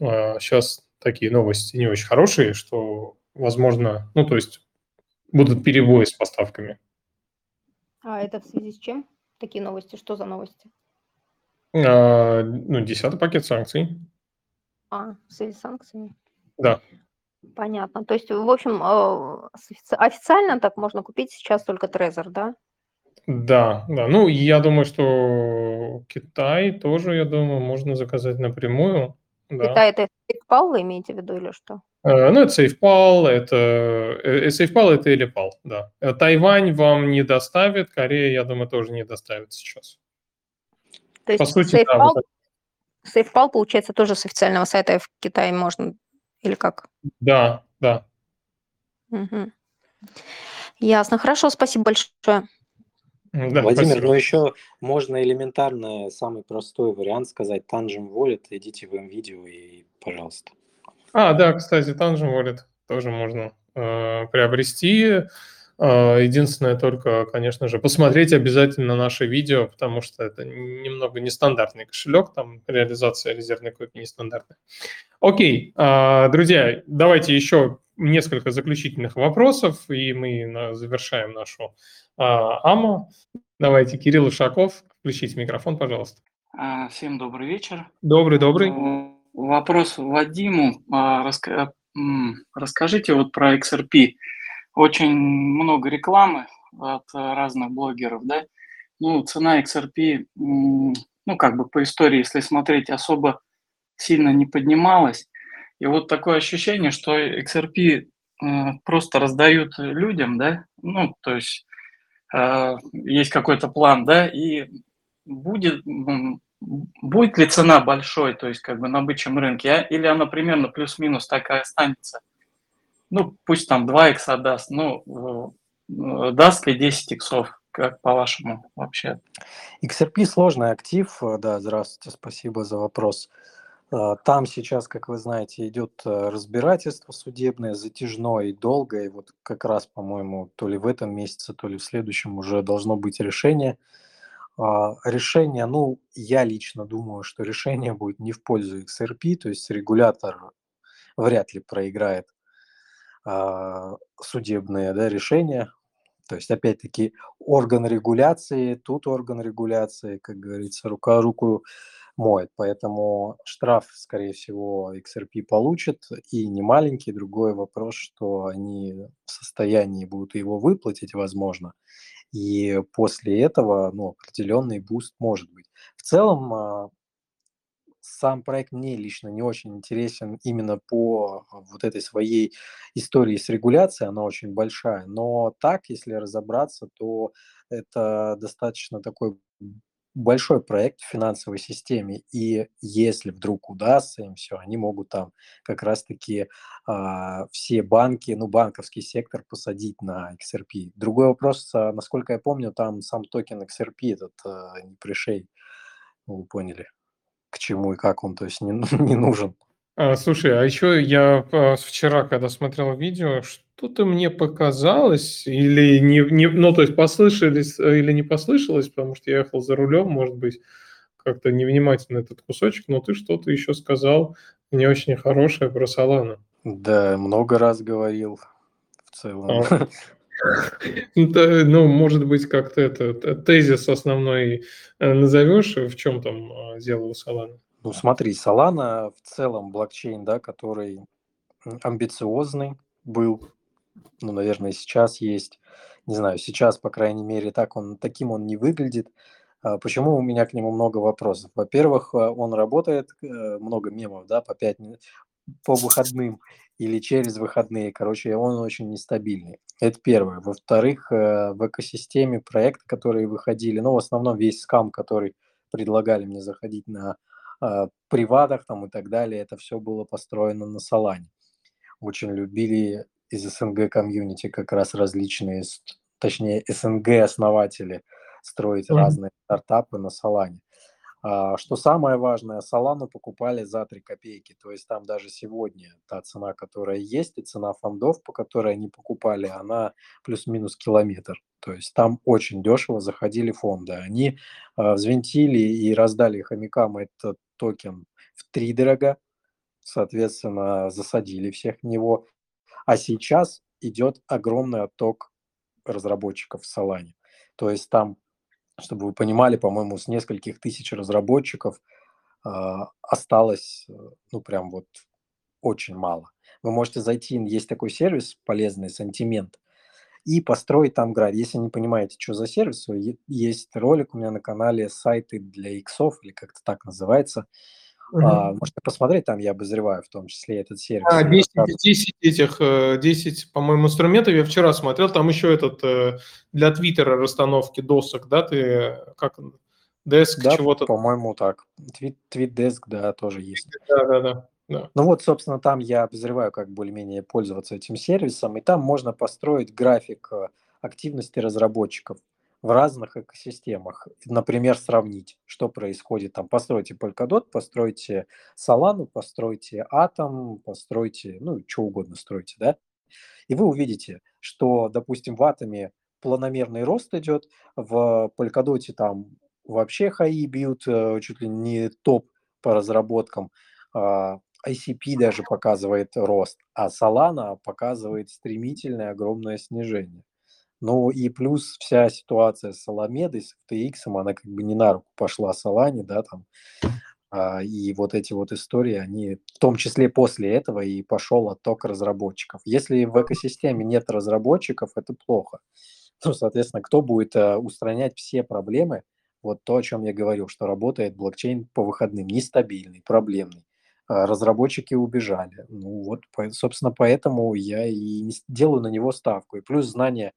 э, сейчас такие новости не очень хорошие, что, возможно, ну, то есть будут перебои с поставками. А это в связи с чем? Такие новости. Что за новости? А, ну, десятый пакет санкций. А, в связи с санкциями? Да. Понятно. То есть, в общем, офици- официально так можно купить сейчас только Trezor, да? Да, да. Ну, я думаю, что Китай тоже, я думаю, можно заказать напрямую. Да. Китай это PayPal вы имеете в виду или что? Э, Ну, это SafePal, это э, SafePal, это Elipal, да. Э, Тайвань вам не доставит, Корея, я думаю, тоже не доставит сейчас. То есть По сути, да, SafePal, вот SafePal, получается, тоже с официального сайта в Китае можно, или как? Да, да. Мгм. Ясно. Хорошо, спасибо большое. Да, Владимир, спасибо. ну еще можно элементарно, самый простой вариант сказать Tangent Wallet, идите в видео и пожалуйста. А, да, кстати, Tangent Wallet тоже можно э, приобрести. Э, единственное только, конечно же, посмотреть обязательно наше видео, потому что это немного нестандартный кошелек, там реализация резервной копии нестандартная. Окей, э, друзья, давайте еще несколько заключительных вопросов, и мы завершаем нашу э, АМА. Давайте, Кирилл Ушаков, включите микрофон, пожалуйста. А, Всем добрый вечер. Добрый, добрый. Вопрос Вадиму. А, м, Расскажите вот про XRP. Очень много рекламы от а, разных блогеров, да? Ну, цена XRP, ну, как бы по истории, если смотреть, особо сильно не поднималась. И вот такое ощущение, что XRP э, просто раздают людям, да? Ну, то есть э, есть какой-то план, да, и будет, будет ли цена большой, то есть как бы на бычьем рынке, а? или она примерно плюс-минус такая останется? Ну, пусть там 2 икса даст, ну, э, даст ли 10 иксов, как по-вашему вообще? XRP сложный актив, э, да, здравствуйте, спасибо за вопрос. Э, Там сейчас, как вы знаете, идет разбирательство судебное, затяжное и долгое. И вот как раз, по-моему, то ли в этом месяце, то ли в следующем уже должно быть решение. А, Решение, ну, я лично думаю, что решение будет не в пользу XRP, то есть регулятор вряд ли проиграет а, судебные да, решения. То есть, опять-таки, орган регуляции, тут орган регуляции, как говорится, рука руку моет. Поэтому штраф, скорее всего, XRP получит, и не маленький. Другой вопрос, что они в состоянии будут его выплатить, возможно. И после этого, ну, определенный boost может быть. В целом, а, сам проект мне лично не очень интересен именно по вот этой своей истории с регуляцией, она очень большая. Но так, если разобраться, то это достаточно такой большой проект в финансовой системе, и если вдруг удастся им все, они могут там как раз-таки а, все банки, ну, банковский сектор посадить на XRP. Другой вопрос, а, насколько я помню, там сам токен XRP этот а, не пришей, вы поняли, к чему и как он, то есть не, [laughs] не нужен. А, слушай, а еще я а, вчера, когда смотрел видео, что-то мне показалось, или не, не, ну, то есть послышались, э, или не послышалось, потому что я ехал за рулем, может быть, как-то невнимательно этот кусочек, но ты что-то еще сказал не очень хорошее про Солану. Да, много раз говорил в целом. А. [laughs] Ну, может быть, как-то это тезис основной э, назовешь, в чем там а, дело у Соланы? Ну, смотри, Solana в целом блокчейн, да, который амбициозный был, ну, наверное, сейчас есть, не знаю, сейчас, по крайней мере, так он, таким он не выглядит. А почему у меня к нему много вопросов? Во-первых, а, он работает, э, много мемов, да, по пятницам, по выходным или через выходные. Короче, он очень нестабильный. Это первое. Во-вторых, э, в экосистеме проекты, которые выходили, ну, в основном весь скам, который предлагали мне заходить на э, приватах там и так далее, это все было построено на Солане. Очень любили из СНГ комьюнити как раз различные, точнее СНГ основатели строить mm-hmm. разные стартапы на Солане. А, что самое важное, Солану покупали за 3 копейки, то есть там даже сегодня та цена, которая есть, и цена фондов, по которой они покупали, она плюс-минус километр. То есть там очень дешево заходили фонды. Они э, взвинтили и раздали хомякам этот токен в три дорога, соответственно, засадили всех в него. А сейчас идет огромный отток разработчиков в Solana. То есть там, чтобы вы понимали, по-моему, с нескольких тысяч разработчиков э, осталось, ну, прям вот очень мало. Вы можете зайти, есть такой сервис полезный, Sentiment, и построить там град. Если не понимаете, что за сервис, есть ролик у меня на канале сайты для иксов, или как-то так называется. А, можете посмотреть, там я обозреваю в том числе этот сервис. А, 10, 10 этих, 10, э, по-моему, инструментов я вчера смотрел, там еще этот э, для Твиттера расстановки досок, да, ты как Деск да, чего-то. по-моему, так. Твит, твит деск, да, тоже есть. Да, да, да. Ну вот, собственно, там я обозреваю, как более-менее пользоваться этим сервисом, и там можно построить график э, активности разработчиков в разных экосистемах. Например, сравнить, что происходит там. Постройте Polkadot, постройте Solana, постройте Atom, постройте, ну, что угодно стройте, да? И вы увидите, что, допустим, в Атоме планомерный рост идет, в Polkadot там вообще хаи бьют, э, чуть ли не топ по разработкам, а, ICP даже показывает рост, а Solana показывает стремительное огромное снижение. Ну и плюс вся ситуация с Аламедой, с FTX, она как бы не на руку пошла Солане, да, там. А, и вот эти вот истории, они в том числе после этого и пошел отток разработчиков. Если в экосистеме нет разработчиков, это плохо. Ну, соответственно, кто будет а, устранять все проблемы, вот то, о чем я говорил, что работает блокчейн по выходным, нестабильный, проблемный. А, разработчики убежали. Ну вот, собственно, поэтому я и делаю на него ставку. И плюс знание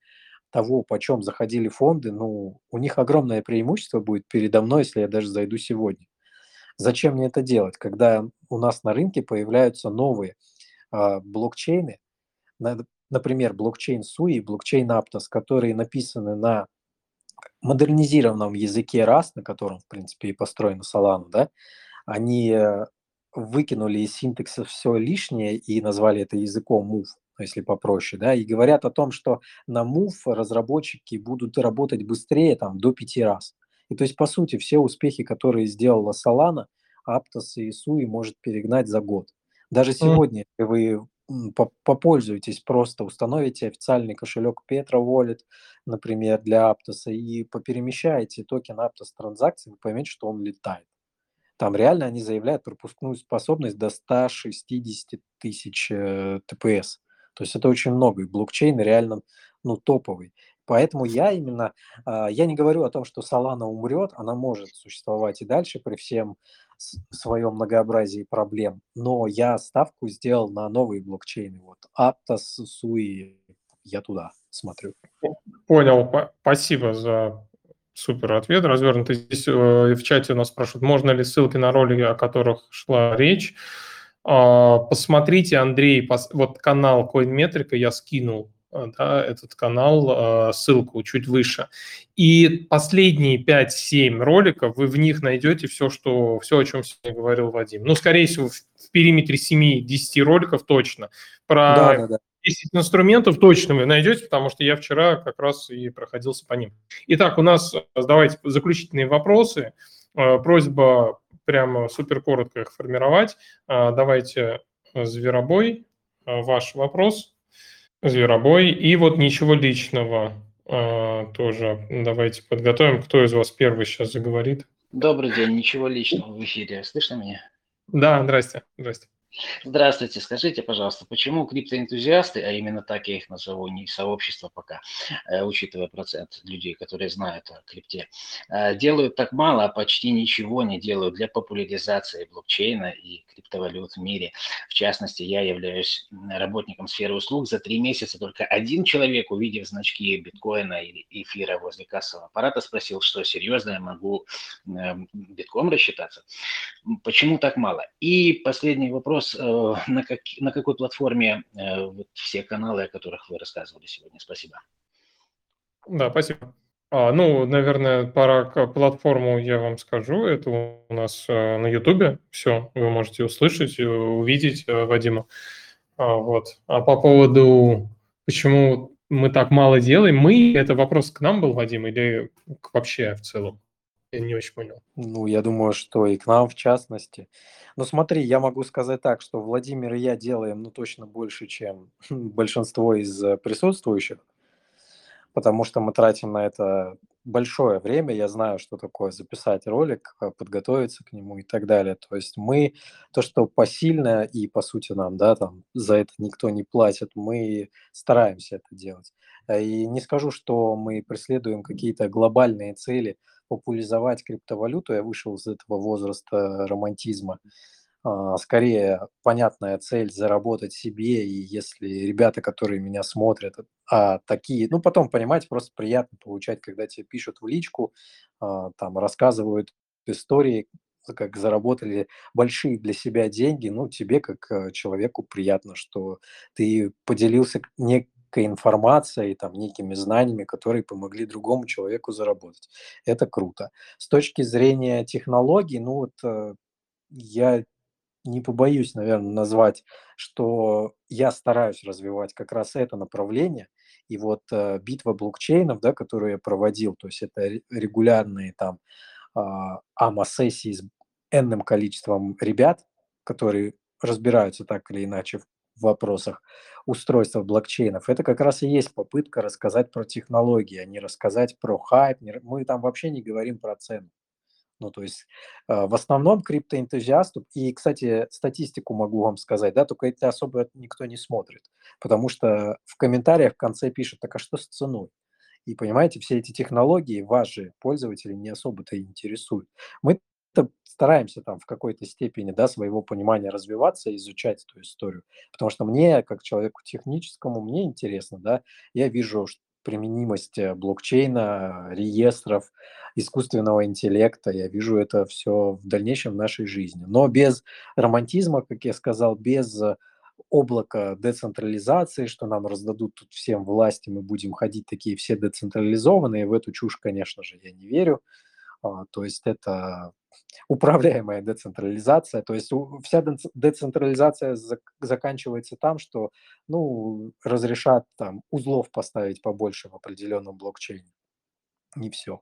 того, почем заходили фонды, ну, у них огромное преимущество будет передо мной, если я даже зайду сегодня. Зачем мне это делать, когда у нас на рынке появляются новые э, блокчейны, например, блокчейн SUI и блокчейн Aptos, которые написаны на модернизированном языке RAS, на котором, в принципе, и построена Solana, да, они э, выкинули из синтекса все лишнее и назвали это языком Move, если попроще, да, и говорят о том, что на Move разработчики будут работать быстрее там до пяти раз. И то есть, по сути, все успехи, которые сделала Solana, Aptos и Sui может перегнать за год. Даже сегодня, если вы попользуетесь просто, установите официальный кошелек Petra Wallet, например, для Aptos, и поперемещаете токен Aptos транзакции, вы поймете, что он летает. Там реально они заявляют пропускную способность до 160 тысяч э, ТПС. То есть это очень много, и блокчейн реально ну, топовый. Поэтому я именно, э, я не говорю о том, что Solana умрет, она может существовать и дальше при всем своем многообразии проблем, но я ставку сделал на новые блокчейны. Вот Aptos, Sui, я туда смотрю. Понял, спасибо за Супер ответ, развернутый. Здесь э, в чате у нас спрашивают, можно ли ссылки на ролики, о которых шла речь. Э, посмотрите, Андрей, пос, вот канал CoinMetrica я скинул Э, да, этот канал, э, ссылку чуть выше. И последние 5-7 роликов, вы в них найдете все, что, все, о чем сегодня говорил Вадим. Ну, скорее всего, в, периметре 7-10 роликов точно. Про да, да, да. 10 инструментов точно вы найдете, потому что я вчера как раз и проходился по ним. Итак, у нас, э, давайте, заключительные вопросы. Просьба прямо супер коротко их формировать. Давайте, Зверобой, ваш вопрос. Зверобой. И вот ничего личного тоже давайте подготовим. Кто из вас первый сейчас заговорит? Добрый день, ничего личного в эфире. Слышно меня? Да, здрасте. Здрасте. Здравствуйте, скажите, пожалуйста, почему криптоэнтузиасты, а именно так я их назову, не сообщество пока, э, учитывая процент людей, которые знают о крипте, э, делают так мало, а почти ничего не делают для популяризации блокчейна и криптовалют в мире. В частности, я являюсь работником сферы услуг. За три месяца только один человек, увидев значки биткоина или эфира возле кассового аппарата, спросил, что серьезно я могу эм, битком рассчитаться. Почему так мало? И последний вопрос вопрос, э, на, как, на какой платформе э, вот все каналы, о которых вы рассказывали сегодня? Спасибо. Да, спасибо. А, ну, наверное, пора к платформу я вам скажу. Это у нас э, на Ютубе. Все, вы можете услышать, увидеть Вадима. А, вот. А по поводу, почему мы так мало делаем, мы, это вопрос к нам был, Вадим, или к вообще в целом? Я не очень понял. Ну, я думаю, что и к нам в частности. Ну, смотри, я могу сказать так, что Владимир и я делаем, ну, точно больше, чем [laughs] большинство из э, присутствующих, потому что мы тратим на это большое время. Я знаю, что такое записать ролик, э, подготовиться к нему и так далее. То есть мы, то, что посильно и, по сути, нам, да, там, за это никто не платит, мы стараемся это делать. Э, и не скажу, что мы преследуем какие-то глобальные цели – популяризовать криптовалюту, я вышел из этого возраста романтизма. А, скорее, понятная цель заработать себе, и если ребята, которые меня смотрят, а такие, ну, потом, понимаете, просто приятно получать, когда тебе пишут в личку, а, там, рассказывают истории, как заработали большие для себя деньги, ну, тебе как э, человеку приятно, что ты поделился не, некой информацией, там, некими знаниями, которые помогли другому человеку заработать. Это круто. С точки зрения технологий, ну вот э, я не побоюсь, наверное, назвать, что я стараюсь развивать как раз это направление. И вот э, битва блокчейнов, да, которую я проводил, то есть это регулярные там э, АМА-сессии с энным количеством ребят, которые разбираются так или иначе в в вопросах устройства блокчейнов, это как раз и есть попытка рассказать про технологии, а не рассказать про хайп. Мы там вообще не говорим про цену. Ну, то есть э, в основном криптоэнтузиасту, и, кстати, статистику могу вам сказать, да, только это особо никто не смотрит, потому что в комментариях в конце пишут, так а что с ценой? И понимаете, все эти технологии вас пользователи, не особо-то интересуют. Мы стараемся там в какой-то степени, да, своего понимания развиваться, изучать эту историю. Потому что мне, как человеку техническому, мне интересно, да, я вижу применимость э, блокчейна, реестров, искусственного интеллекта. Я вижу это все в дальнейшем в нашей жизни. Но без романтизма, как я сказал, без облака децентрализации, что нам раздадут тут всем власти, мы будем ходить такие все децентрализованные. В эту чушь, конечно же, я не верю. А, то есть это [laughs] управляемая децентрализация. То есть вся децентрализация заканчивается там, что ну, разрешат там узлов поставить побольше в определенном блокчейне. Не все.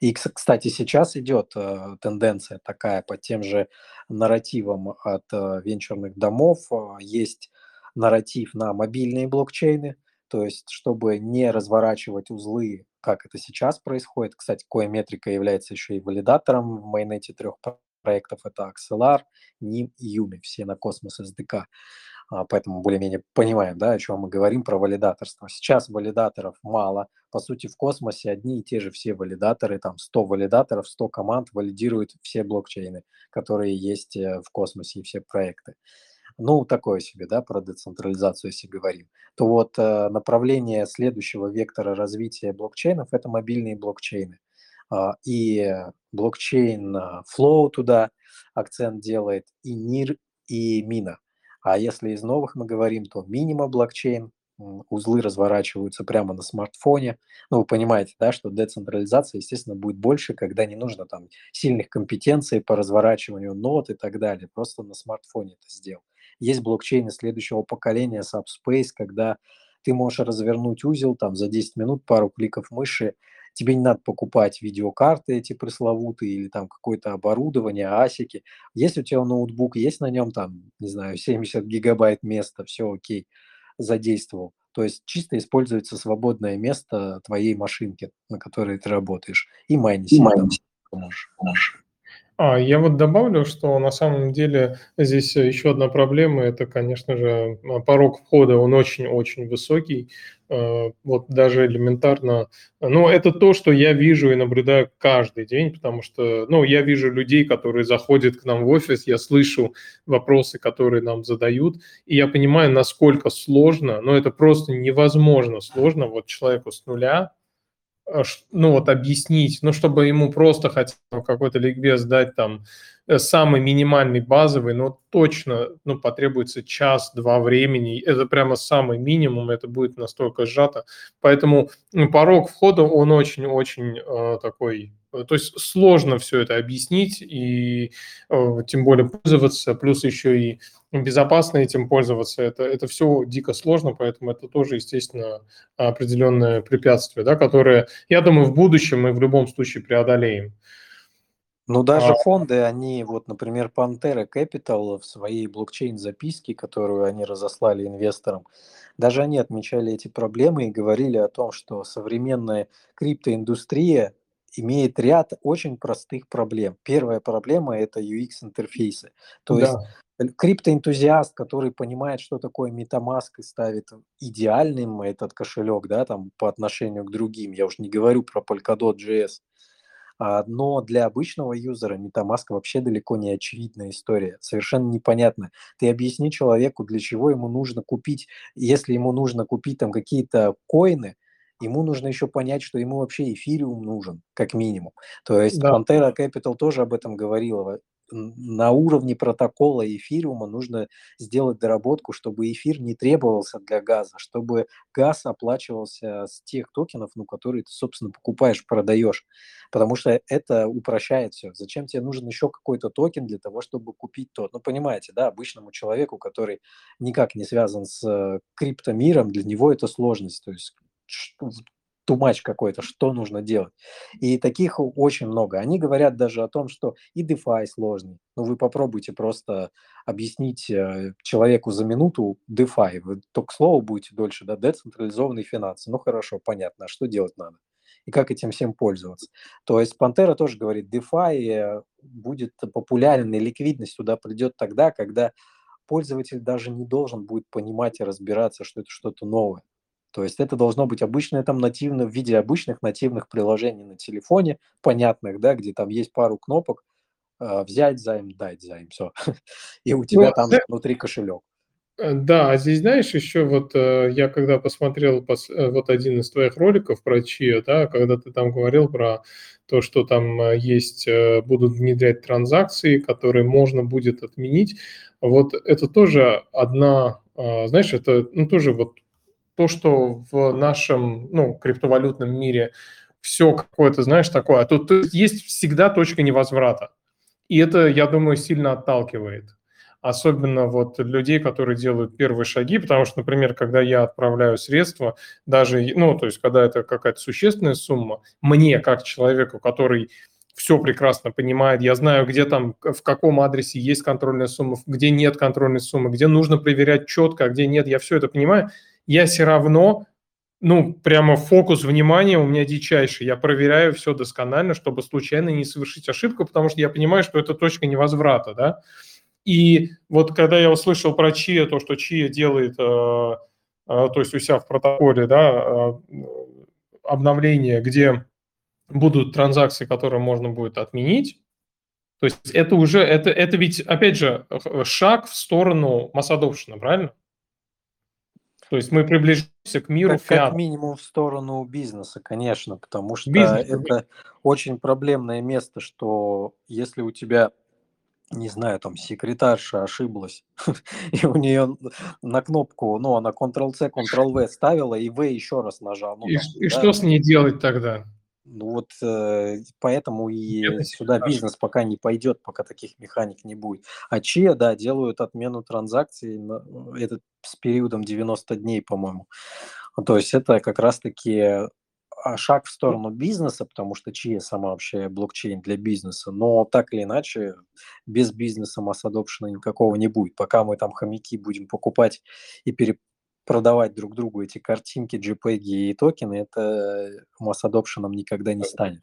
И, кстати, сейчас идет э, тенденция такая по тем же нарративам от э, венчурных домов. Э, есть нарратив на мобильные блокчейны, то есть чтобы не разворачивать узлы как это сейчас происходит. Кстати, Coinmetrica является еще и валидатором в майонете трех проектов. Это Axelar, NIM и Yumi, все на Космос SDK. А, поэтому более-менее понимаем, да, о чем мы говорим про валидаторство. Сейчас валидаторов мало. По сути, в космосе одни и те же все валидаторы, там 100 валидаторов, 100 команд валидируют все блокчейны, которые есть э, в космосе и все проекты ну, такое себе, да, про децентрализацию, если говорим, то вот э, направление следующего вектора развития блокчейнов – это мобильные блокчейны. а, и блокчейн Flow туда акцент делает, и NIR, и Мина. А если из новых мы говорим, то Minima блокчейн, узлы разворачиваются прямо на смартфоне. Ну, вы понимаете, да, что децентрализация, естественно, будет больше, когда не нужно там сильных компетенций по разворачиванию нот и так далее. Просто на смартфоне это сделал. Есть блокчейны следующего поколения, Subspace, когда ты можешь развернуть узел там за 10 минут, пару кликов мыши, тебе не надо покупать видеокарты эти пресловутые или там какое-то оборудование, асики. Есть у тебя ноутбук, есть на нем там, не знаю, 70 гигабайт места, все окей задействовал. То есть чисто используется свободное место твоей машинки, на которой ты работаешь, и майнить. И майнить. Можешь. А, я вот добавлю, что на самом деле здесь еще одна проблема, это, конечно же, порог входа, он очень-очень высокий, а, вот даже элементарно. Ну, это то, что я вижу и наблюдаю каждый день, потому что, ну, я вижу людей, которые заходят к нам в офис, я слышу вопросы, которые нам задают, и я понимаю, насколько сложно, но это просто невозможно сложно вот человеку с нуля Э, ну вот объяснить, ну чтобы ему просто хотя бы какой-то ликбез дать там э, самый минимальный базовый, но точно ну, потребуется час-два времени. Это прямо самый минимум, это будет настолько сжато. Поэтому порог входа, он очень-очень э, такой то есть сложно все это объяснить и э, тем более пользоваться, плюс еще и безопасно этим пользоваться. Это, это все дико сложно, поэтому это тоже, естественно, определенное препятствие, да, которое, я думаю, в будущем мы в любом случае преодолеем. Ну, даже а... фонды, они, вот, например, Pantera Capital в своей блокчейн-записке, которую они разослали инвесторам, даже они отмечали эти проблемы и говорили о том, что современная криптоиндустрия имеет ряд очень простых проблем. Первая проблема – это UX-интерфейсы. То да. есть криптоэнтузиаст, который понимает, что такое MetaMask и ставит идеальным этот кошелек, да, там по отношению к другим. Я уж не говорю про Polkadot.js. А, но для обычного юзера MetaMask вообще далеко не очевидная история, совершенно непонятно. Ты объясни человеку, для чего ему нужно купить, если ему нужно купить там какие-то коины, ему нужно еще понять, что ему вообще эфириум нужен, как минимум. То есть да. Pantera Capital тоже об этом говорила. На уровне протокола эфириума нужно сделать доработку, чтобы эфир не требовался для газа, чтобы газ оплачивался с тех токенов, ну, которые ты, собственно, покупаешь, продаешь. Потому что это упрощает все. Зачем тебе нужен еще какой-то токен для того, чтобы купить тот? Ну, понимаете, да, обычному человеку, который никак не связан с э, криптомиром, для него это сложность. То есть тумач какой-то, что нужно делать. И таких очень много. Они говорят даже о том, что и DeFi сложный. Ну, вы попробуйте просто объяснить э, человеку за минуту DeFi. Вы только слово будете дольше, да, децентрализованные финансы. Ну, хорошо, понятно, а что делать надо? И как этим всем пользоваться? То есть Пантера тоже говорит, DeFi будет популярен, и ликвидность туда придет тогда, когда пользователь даже не должен будет понимать и разбираться, что это что-то новое. То есть это должно быть обычное там нативно, в виде обычных нативных приложений на телефоне, понятных, да, где там есть пару кнопок, э, взять займ, дать займ, все. [laughs] И у тебя ну, там да. внутри кошелек. Э, да, а здесь, знаешь, еще вот э, я когда посмотрел пос, э, вот один из твоих роликов про Чио, да, когда ты там говорил про то, что там э, есть, э, будут внедрять транзакции, которые можно будет отменить, вот это тоже одна, э, знаешь, это ну, тоже вот то, что в нашем ну, криптовалютном мире все какое-то, знаешь, такое, а тут есть всегда точка невозврата. И это, я думаю, сильно отталкивает. Особенно вот людей, которые делают первые шаги, потому что, например, когда я отправляю средства, даже, ну, то есть, когда это какая-то существенная сумма, мне, как человеку, который все прекрасно понимает, я знаю, где там, в каком адресе есть контрольная сумма, где нет контрольной суммы, где нужно проверять четко, а где нет, я все это понимаю, я все равно, ну, прямо фокус внимания у меня дичайший. Я проверяю все досконально, чтобы случайно не совершить ошибку, потому что я понимаю, что это точка невозврата, да. И вот когда я услышал про Чия, то, что Чия делает, э, э, то есть у себя в протоколе, да, э, обновление, где будут транзакции, которые можно будет отменить, то есть это уже, это, это ведь, опять же, шаг в сторону массадовщины, правильно? То есть мы приближаемся к миру Как, фиат. как минимум в сторону бизнеса, конечно, потому что Бизнес. это очень проблемное место, что если у тебя, не знаю, там секретарша ошиблась, [laughs] и у нее на кнопку, ну, она Ctrl-C, Ctrl-V ставила, и V еще раз нажал. Ну, И, там, и да, что с ней делать тогда? Ну вот э, поэтому и Бедный сюда бизнес пока не пойдет, пока таких механик не будет. А ЧИА, да, делают отмену транзакций, на- это с периодом 90 дней, по-моему. То есть это как раз-таки а, шаг в сторону бизнеса, потому что ЧИА сама вообще блокчейн для бизнеса, но так или иначе без бизнеса масс adoption никакого не будет. Пока мы там хомяки будем покупать и перепродавать друг другу эти картинки, JPEG и токены, это масс adoption никогда не станет.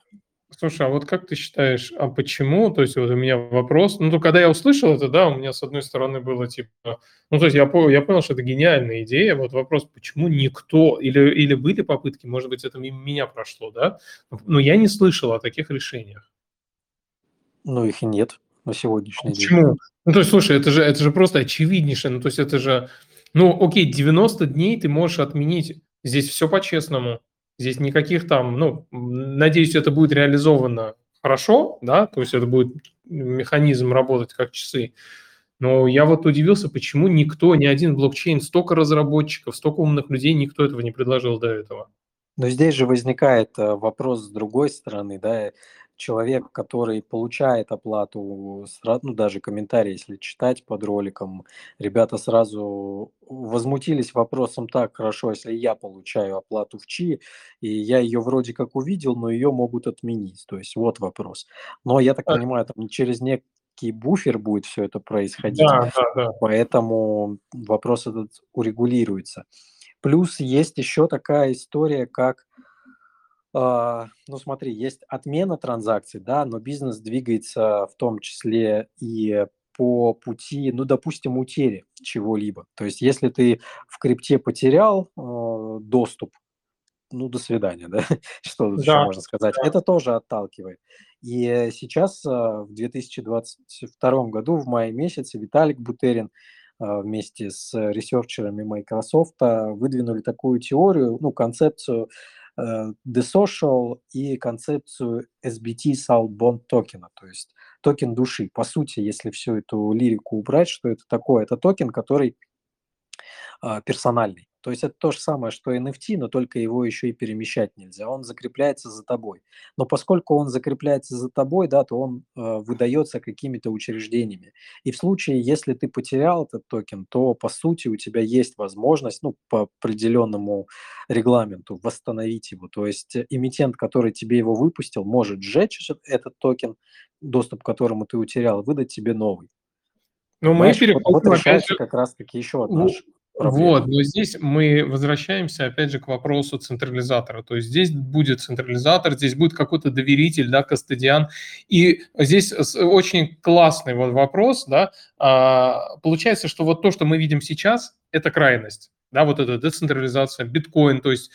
Слушай, а вот как ты считаешь, а почему, то есть вот у меня вопрос, ну, то когда я услышал это, да, у меня с одной стороны было типа, ну, то есть я, по- я понял, что это гениальная идея, вот вопрос, почему никто, или, или были попытки, может быть, это мимо меня прошло, да, но я не слышал о таких решениях. Ну, их и нет на сегодняшний день. Почему? Ну, то есть, слушай, это же, это же просто очевиднейшее, ну, то есть это же, ну, окей, 90 дней ты можешь отменить, здесь все по-честному, здесь никаких там, ну, надеюсь, это будет реализовано хорошо, да, то есть это будет механизм работать как часы, но я вот удивился, почему никто, ни один блокчейн, столько разработчиков, столько умных людей, никто этого не предложил до этого. Но здесь же возникает э, вопрос с другой стороны, да, человек, который получает оплату, ну, даже комментарии, если читать под роликом, ребята сразу возмутились вопросом так, хорошо, если я получаю оплату в ЧИ, и я ее вроде как увидел, но ее могут отменить. То есть вот вопрос. Но я так А. понимаю, там через некий буфер будет все это происходить, Да, да, да. поэтому вопрос этот урегулируется. Плюс есть еще такая история, как, а, ну смотри, есть отмена транзакций, да, но бизнес двигается в том числе и по пути, ну, допустим, утери чего-либо. То есть если ты в крипте потерял э, доступ, ну, до свидания, да, [laughs] что тут еще Да, можно сказать. да. Это тоже отталкивает. И сейчас, э, в 2022 году, в мае месяце, Виталик Бутерин э, вместе с ресерчерами Microsoft выдвинули такую теорию, ну, концепцию э, DeSoc и концепцию SBT Soulbound токена, то есть токен души. По сути, если всю эту лирику убрать, что это такое? Это токен, который а, персональный. То есть это то же самое, что NFT, но только его еще и перемещать нельзя. Он закрепляется за тобой. Но поскольку он закрепляется за тобой, да, то он э, выдается какими-то учреждениями. И в случае, если ты потерял этот токен, то по сути у тебя есть возможность, ну, по определенному регламенту восстановить его. То есть э, эмитент, который тебе его выпустил, может сжечь этот- токен, доступ к которому ты утерял, выдать тебе новый. Но мы Понимаешь, вот, вот опять же как раз-таки еще Ну, одна ш- проблема. Вот, но здесь мы возвращаемся опять же к вопросу централизатора. То есть здесь будет централизатор, здесь будет какой-то доверитель, да, кастодиан. И здесь очень классный вот вопрос, да. А, Получается, что вот то, что мы видим сейчас, это крайность, да, вот эта децентрализация, биткоин, то есть,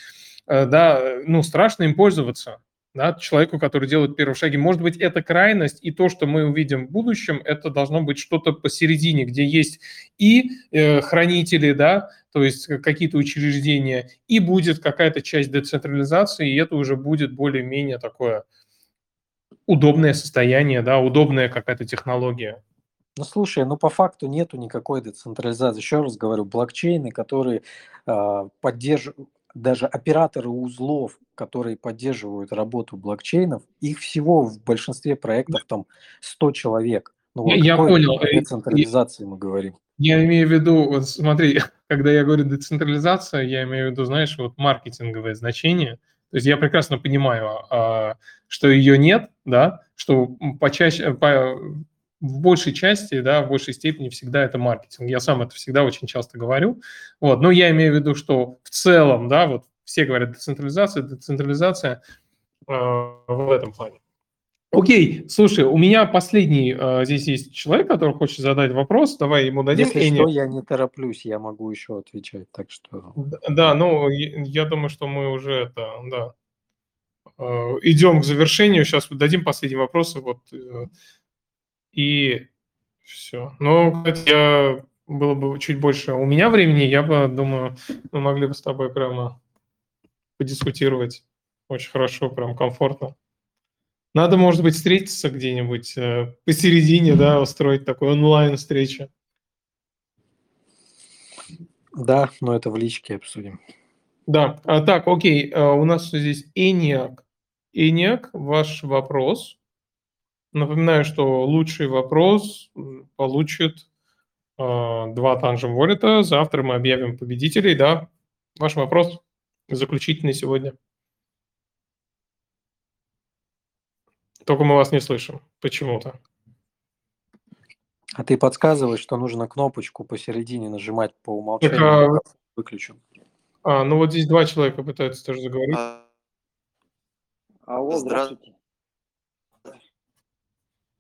э, да, ну, страшно им пользоваться, да, человеку, который делает первые шаги. Может быть, это крайность, и то, что мы увидим в будущем, это должно быть что-то посередине, где есть и э, хранители, да, то есть э, какие-то учреждения, и будет какая-то часть децентрализации, и это уже будет более-менее такое удобное состояние, да, удобная какая-то технология. Ну, слушай, ну по факту нету никакой децентрализации. Еще раз говорю, блокчейны, которые э, поддерживают, даже операторы узлов, которые поддерживают работу блокчейнов, их всего в большинстве проектов там 100 человек. Ну, Я- о я понял. Э, децентрализации мы говорим? Я имею в виду, вот смотри, [laughs] когда я говорю децентрализация, я имею в виду, знаешь, вот маркетинговое значение. То есть я прекрасно понимаю, а, что ее нет, да, что почаще, по, в большей части, да, в большей степени всегда это маркетинг. Я сам это всегда очень часто говорю. Вот, но я имею в виду, что в целом, да, вот все говорят децентрализация, децентрализация э, в этом плане. Окей, слушай, у меня последний э, здесь есть человек, который хочет задать вопрос. Давай ему дадим. Если Эни. что, я не тороплюсь, я могу еще отвечать, так что... Да, ну, я я думаю, что мы уже это, да, э, идем к завершению. Сейчас дадим последний вопрос, вот, э, и все. Ну, кстати, я было бы чуть больше у меня времени, я бы, думаю, мы могли бы с тобой прямо подискутировать очень хорошо, прям комфортно. Надо, может быть, встретиться где-нибудь э, посередине, да, устроить такую онлайн-встречу. Да, но это в личке обсудим. Да, а, так, окей, а, у нас здесь ENIAC. ENIAC, ваш вопрос. Напоминаю, что лучший вопрос получит э, два танжем волета. Завтра мы объявим победителей, да. Ваш вопрос заключительный сегодня. Только мы вас не слышим почему-то. А ты подсказываешь, что нужно кнопочку посередине нажимать по умолчанию, Так, а... выключен. А, ну вот здесь два человека пытаются тоже заговорить. А... Алло, здравствуйте.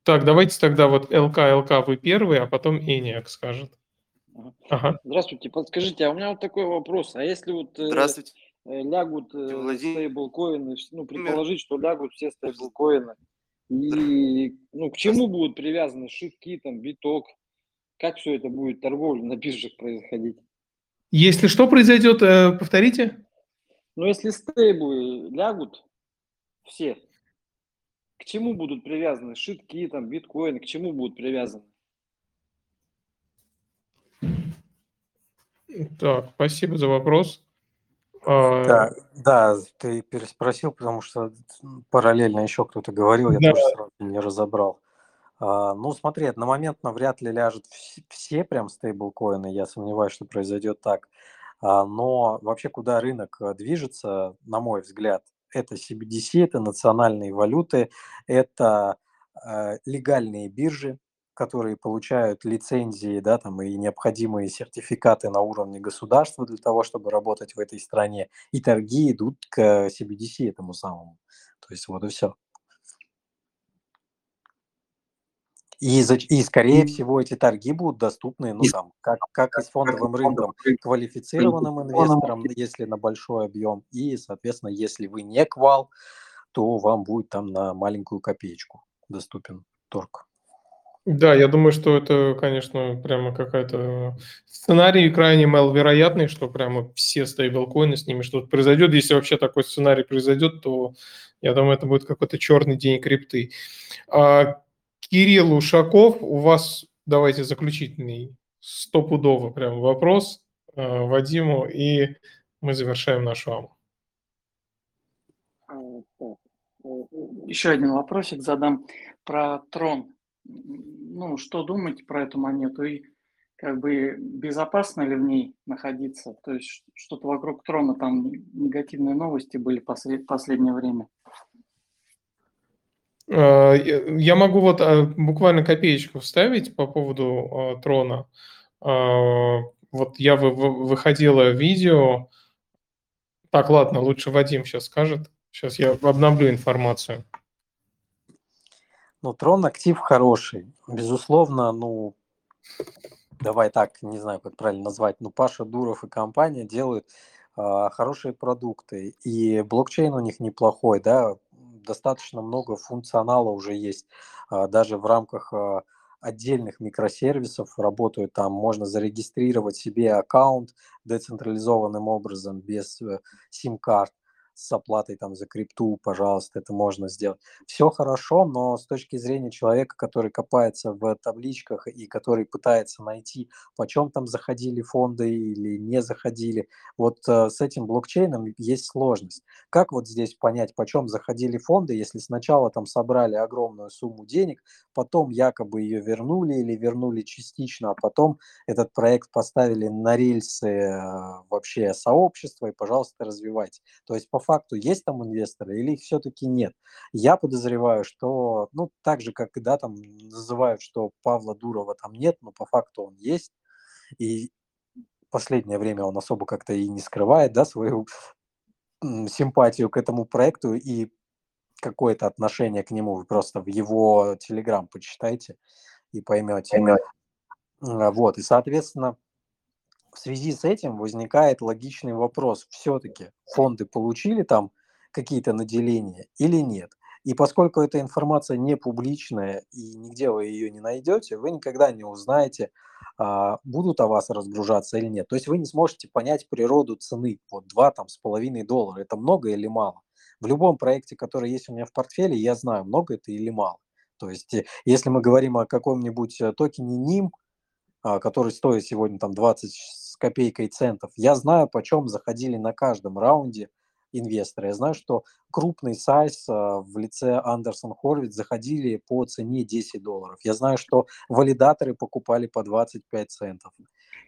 Так, давайте тогда вот ЛК, ЛК вы первый, а потом Эниак скажет. Ага. Здравствуйте, подскажите, а у меня вот такой вопрос. А если вот э, Здравствуйте. э, лягут э, стейблкоины, ну, предположить, что лягут все стейблкоины, и ну, к чему будут привязаны шитки, там, биток, как все это будет торговля на биржах происходить? Если что произойдет, э, повторите? Ну, если стейблы лягут все, чему будут привязаны шитки, там, биткоины, к чему будут привязаны? Так, спасибо за вопрос. А, да, да, ты переспросил, потому что параллельно еще кто-то говорил, я да. тоже сразу не разобрал. А, ну, смотри, на момент вряд ли ляжут все прям стейблкоины, я сомневаюсь, что произойдет так. А, но вообще, куда рынок э, движется, на мой взгляд, это CBDC, это национальные валюты, это э, легальные биржи, которые получают лицензии, да, там и необходимые сертификаты на уровне государства для того, чтобы работать в этой стране, и торги идут к CBDC этому самому. То есть вот и все. И, и скорее всего эти торги будут доступны, ну там, как, как и с фондовым рынком, квалифицированным инвесторам, если на большой объем, и, соответственно, если вы не квал, то вам будет там на маленькую копеечку доступен торг. Да, я думаю, что это, конечно, прямо какая-то сценарий крайне маловероятный, что прямо все стейблкоины с ними что-то произойдет. Если вообще такой сценарий произойдет, то я думаю, это будет какой-то черный день крипты. А, Кирилл Ушаков, у вас давайте заключительный стопудово прям вопрос э, Вадиму, и мы завершаем нашу аму. Еще один вопросик задам про трон. Ну, что думаете про эту монету и как бы безопасно ли в ней находиться? То есть что-то вокруг трона, там негативные новости были в последнее время. Э, я могу вот э, буквально копеечку вставить по поводу э, трона. Вот я выходила видео. Так, ладно, лучше Вадим сейчас скажет. Сейчас я обновлю информацию. Ну, трон актив хороший. Безусловно, ну, давай так, не знаю, как правильно назвать, но Паша Дуров и компания делают хорошие продукты. И блокчейн у них неплохой, да, достаточно много функционала уже есть. А, даже в рамках а, отдельных микросервисов работают там, можно зарегистрировать себе аккаунт децентрализованным образом без э, сим-карт с оплатой там за крипту, пожалуйста, это можно сделать. Все хорошо, но с точки зрения человека, который копается в табличках и который пытается найти, почем там заходили фонды или не заходили, вот э, с этим блокчейном есть сложность. Как вот здесь понять, почем заходили фонды, если сначала там собрали огромную сумму денег, потом якобы ее вернули или вернули частично, а потом этот проект поставили на рельсы э, вообще сообщества и, пожалуйста, развивайте. То есть по факту есть там инвесторы или их все-таки нет. Я подозреваю, что, ну, так же, как и, да, там называют, что Павла Дурова там нет, но по факту он есть. И последнее время он особо как-то и не скрывает, да, свою симпатию к этому проекту и какое-то отношение к нему. Вы просто в его телеграм почитайте и поймете. Вот, и, соответственно, в связи с этим возникает логичный вопрос. Все-таки фонды получили там какие-то наделения или нет? И поскольку эта информация не публичная и нигде вы ее не найдете, вы никогда не узнаете, а, будут о вас разгружаться или нет. То есть вы не сможете понять природу цены. Вот два там с половиной доллара. Это много или мало? В любом проекте, который есть у меня в портфеле, я знаю, много это или мало. То есть э, если мы говорим о каком-нибудь э, токене NIM, который стоит сегодня там 20 с копейкой центов, я знаю, почем заходили на каждом раунде инвесторы. Я знаю, что крупный сайз а, в лице Андерсон Хорвит заходили по цене 10 долларов. Я знаю, что валидаторы покупали по 25 центов.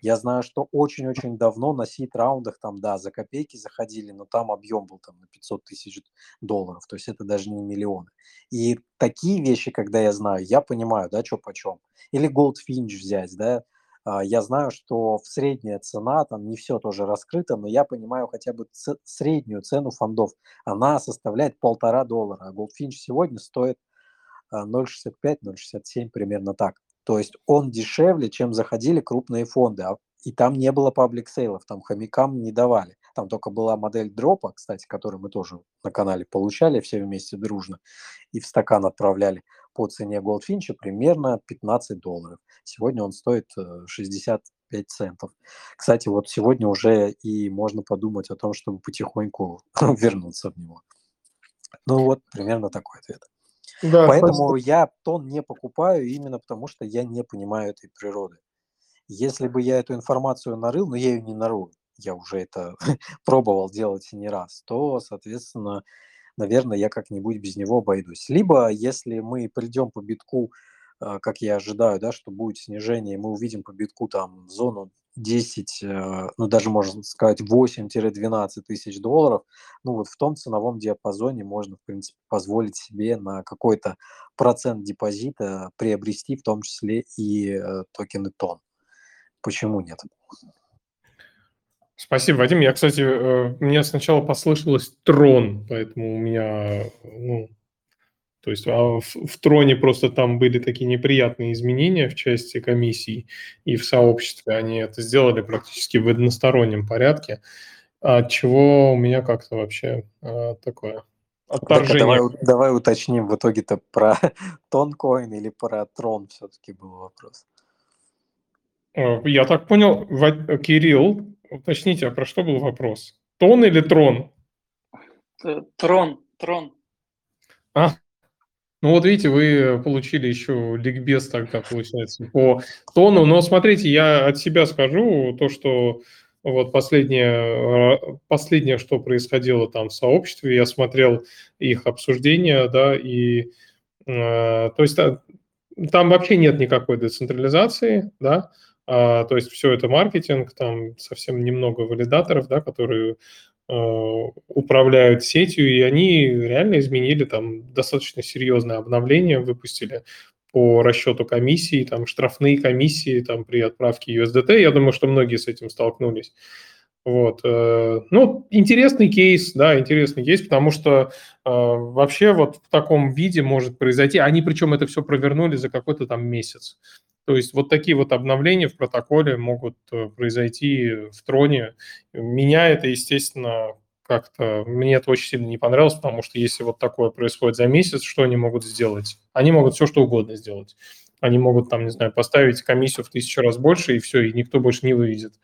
Я знаю, что очень-очень давно на сит-раундах там, да, за копейки заходили, но там объем был там на 500 тысяч долларов, то есть это даже не миллионы. И такие вещи, когда я знаю, я понимаю, да, что почем. Или Goldfinch взять, да, а, я знаю, что в средняя цена, там не все тоже раскрыто, но я понимаю хотя бы ц- среднюю цену фондов. Она составляет полтора доллара, а Goldfinch сегодня стоит 0,65-0,67, а, примерно так. То есть он дешевле, чем заходили крупные фонды. А, и там не было паблик сейлов, там хомякам не давали. Там только была модель дропа, кстати, которую мы тоже на канале получали все вместе дружно и в стакан отправляли по цене Goldfinch примерно 15 долларов. Сегодня он стоит 65 э, центов. Кстати, вот сегодня уже и можно подумать о том, чтобы потихоньку [laughs] вернуться в него. Ну вот, примерно такой ответ. Да, Поэтому спасибо. я тон не покупаю именно потому, что я не понимаю этой природы. Если бы я эту информацию нарыл, но я ее не нарыл, я уже это [laughs] пробовал делать не раз, то, соответственно, наверное, я как-нибудь без него обойдусь. Либо, если мы придем по битку, а, как я ожидаю, да, что будет снижение, мы увидим по битку там зону 10, э, ну даже можно сказать 8-12 тысяч долларов, ну вот в том ценовом диапазоне можно, в принципе, позволить себе на какой-то процент депозита приобрести в том числе и э, токены ТОН. Почему нет? Спасибо, Вадим. Я, кстати, э, мне сначала послышалось трон, поэтому у меня, ну, то есть а в, в троне просто там были такие неприятные изменения в части комиссий и в сообществе. Они это сделали практически в одностороннем порядке, от чего у меня как-то вообще а, такое отторжение. давай, давай уточним в итоге-то про [laughs] тонкоин или про трон все-таки был вопрос. Э, я так понял, Кирилл, Уточните, а про что был вопрос? Тон или трон? Трон, трон. А, ну вот видите, вы получили еще ликбез тогда, получается, по тону. Но смотрите, я от себя скажу то, что вот последнее, последнее, что происходило там в сообществе, я смотрел их обсуждения, да, и э, то есть там вообще нет никакой децентрализации, да, а, то есть все это маркетинг, там совсем немного валидаторов, да, которые э, управляют сетью, и они реально изменили там достаточно серьезное обновление, выпустили по расчету комиссии, там штрафные комиссии там при отправке USDT. Я думаю, что многие с этим столкнулись. Вот. Э, ну, интересный кейс, да, интересный кейс, потому что э, вообще вот в таком виде может произойти, они причем это все провернули за какой-то там месяц. То есть вот такие вот обновления в протоколе могут э, произойти в троне. Меня это, естественно, как-то мне это очень сильно не понравилось, потому что если вот такое происходит за месяц, что они могут сделать? Они могут все что угодно сделать. Они могут там, не знаю, поставить комиссию в тысячу раз больше, и все, и никто больше не выведет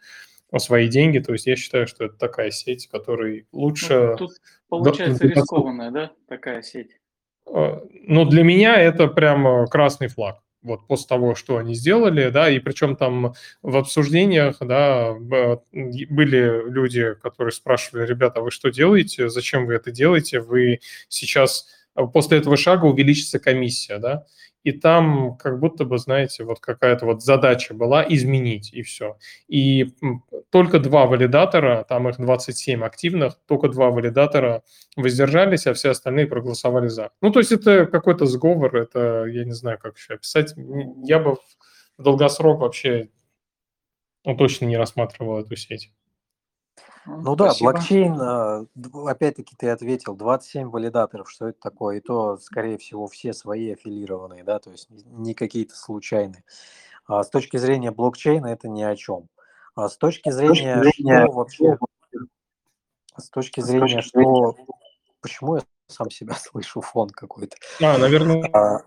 свои деньги. То есть я считаю, что это такая сеть, которой лучше... Ну, тут получается рискованная, да, такая сеть? Э, ну, для меня это прямо красный флаг вот после того, что они сделали, да, и причем там в обсуждениях, да, были люди, которые спрашивали, ребята, вы что делаете, зачем вы это делаете, вы сейчас, после этого шага увеличится комиссия, да, и там как будто бы, знаете, вот какая-то вот задача была изменить, и все. И только два валидатора, там их 27 активных, только два валидатора воздержались, а все остальные проголосовали за. Ну, то есть это какой-то сговор, это, я не знаю, как еще описать. Я бы в долгосрок вообще ну, точно не рассматривал эту сеть. Ну да, Спасибо. блокчейн, а, опять-таки ты ответил, 27 валидаторов, что это такое, и то, скорее всего, все свои аффилированные, да, то есть не какие-то случайные. А с точки зрения блокчейна это ни о чем. А с точки зрения, что вообще, с точки зрения, что, почему я сам себя [laughs] слышу, фон какой-то. А, наверное. А,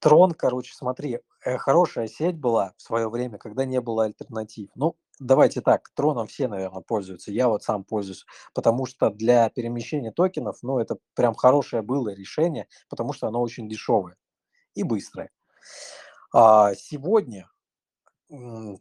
Трон, короче, смотри, э, хорошая сеть была в свое время, когда не было альтернатив. Ну, давайте так, Троном все, наверное, пользуются. Я вот сам пользуюсь, потому что для перемещения токенов, ну, это прям хорошее было решение, потому что оно очень дешевое и быстрое. А сегодня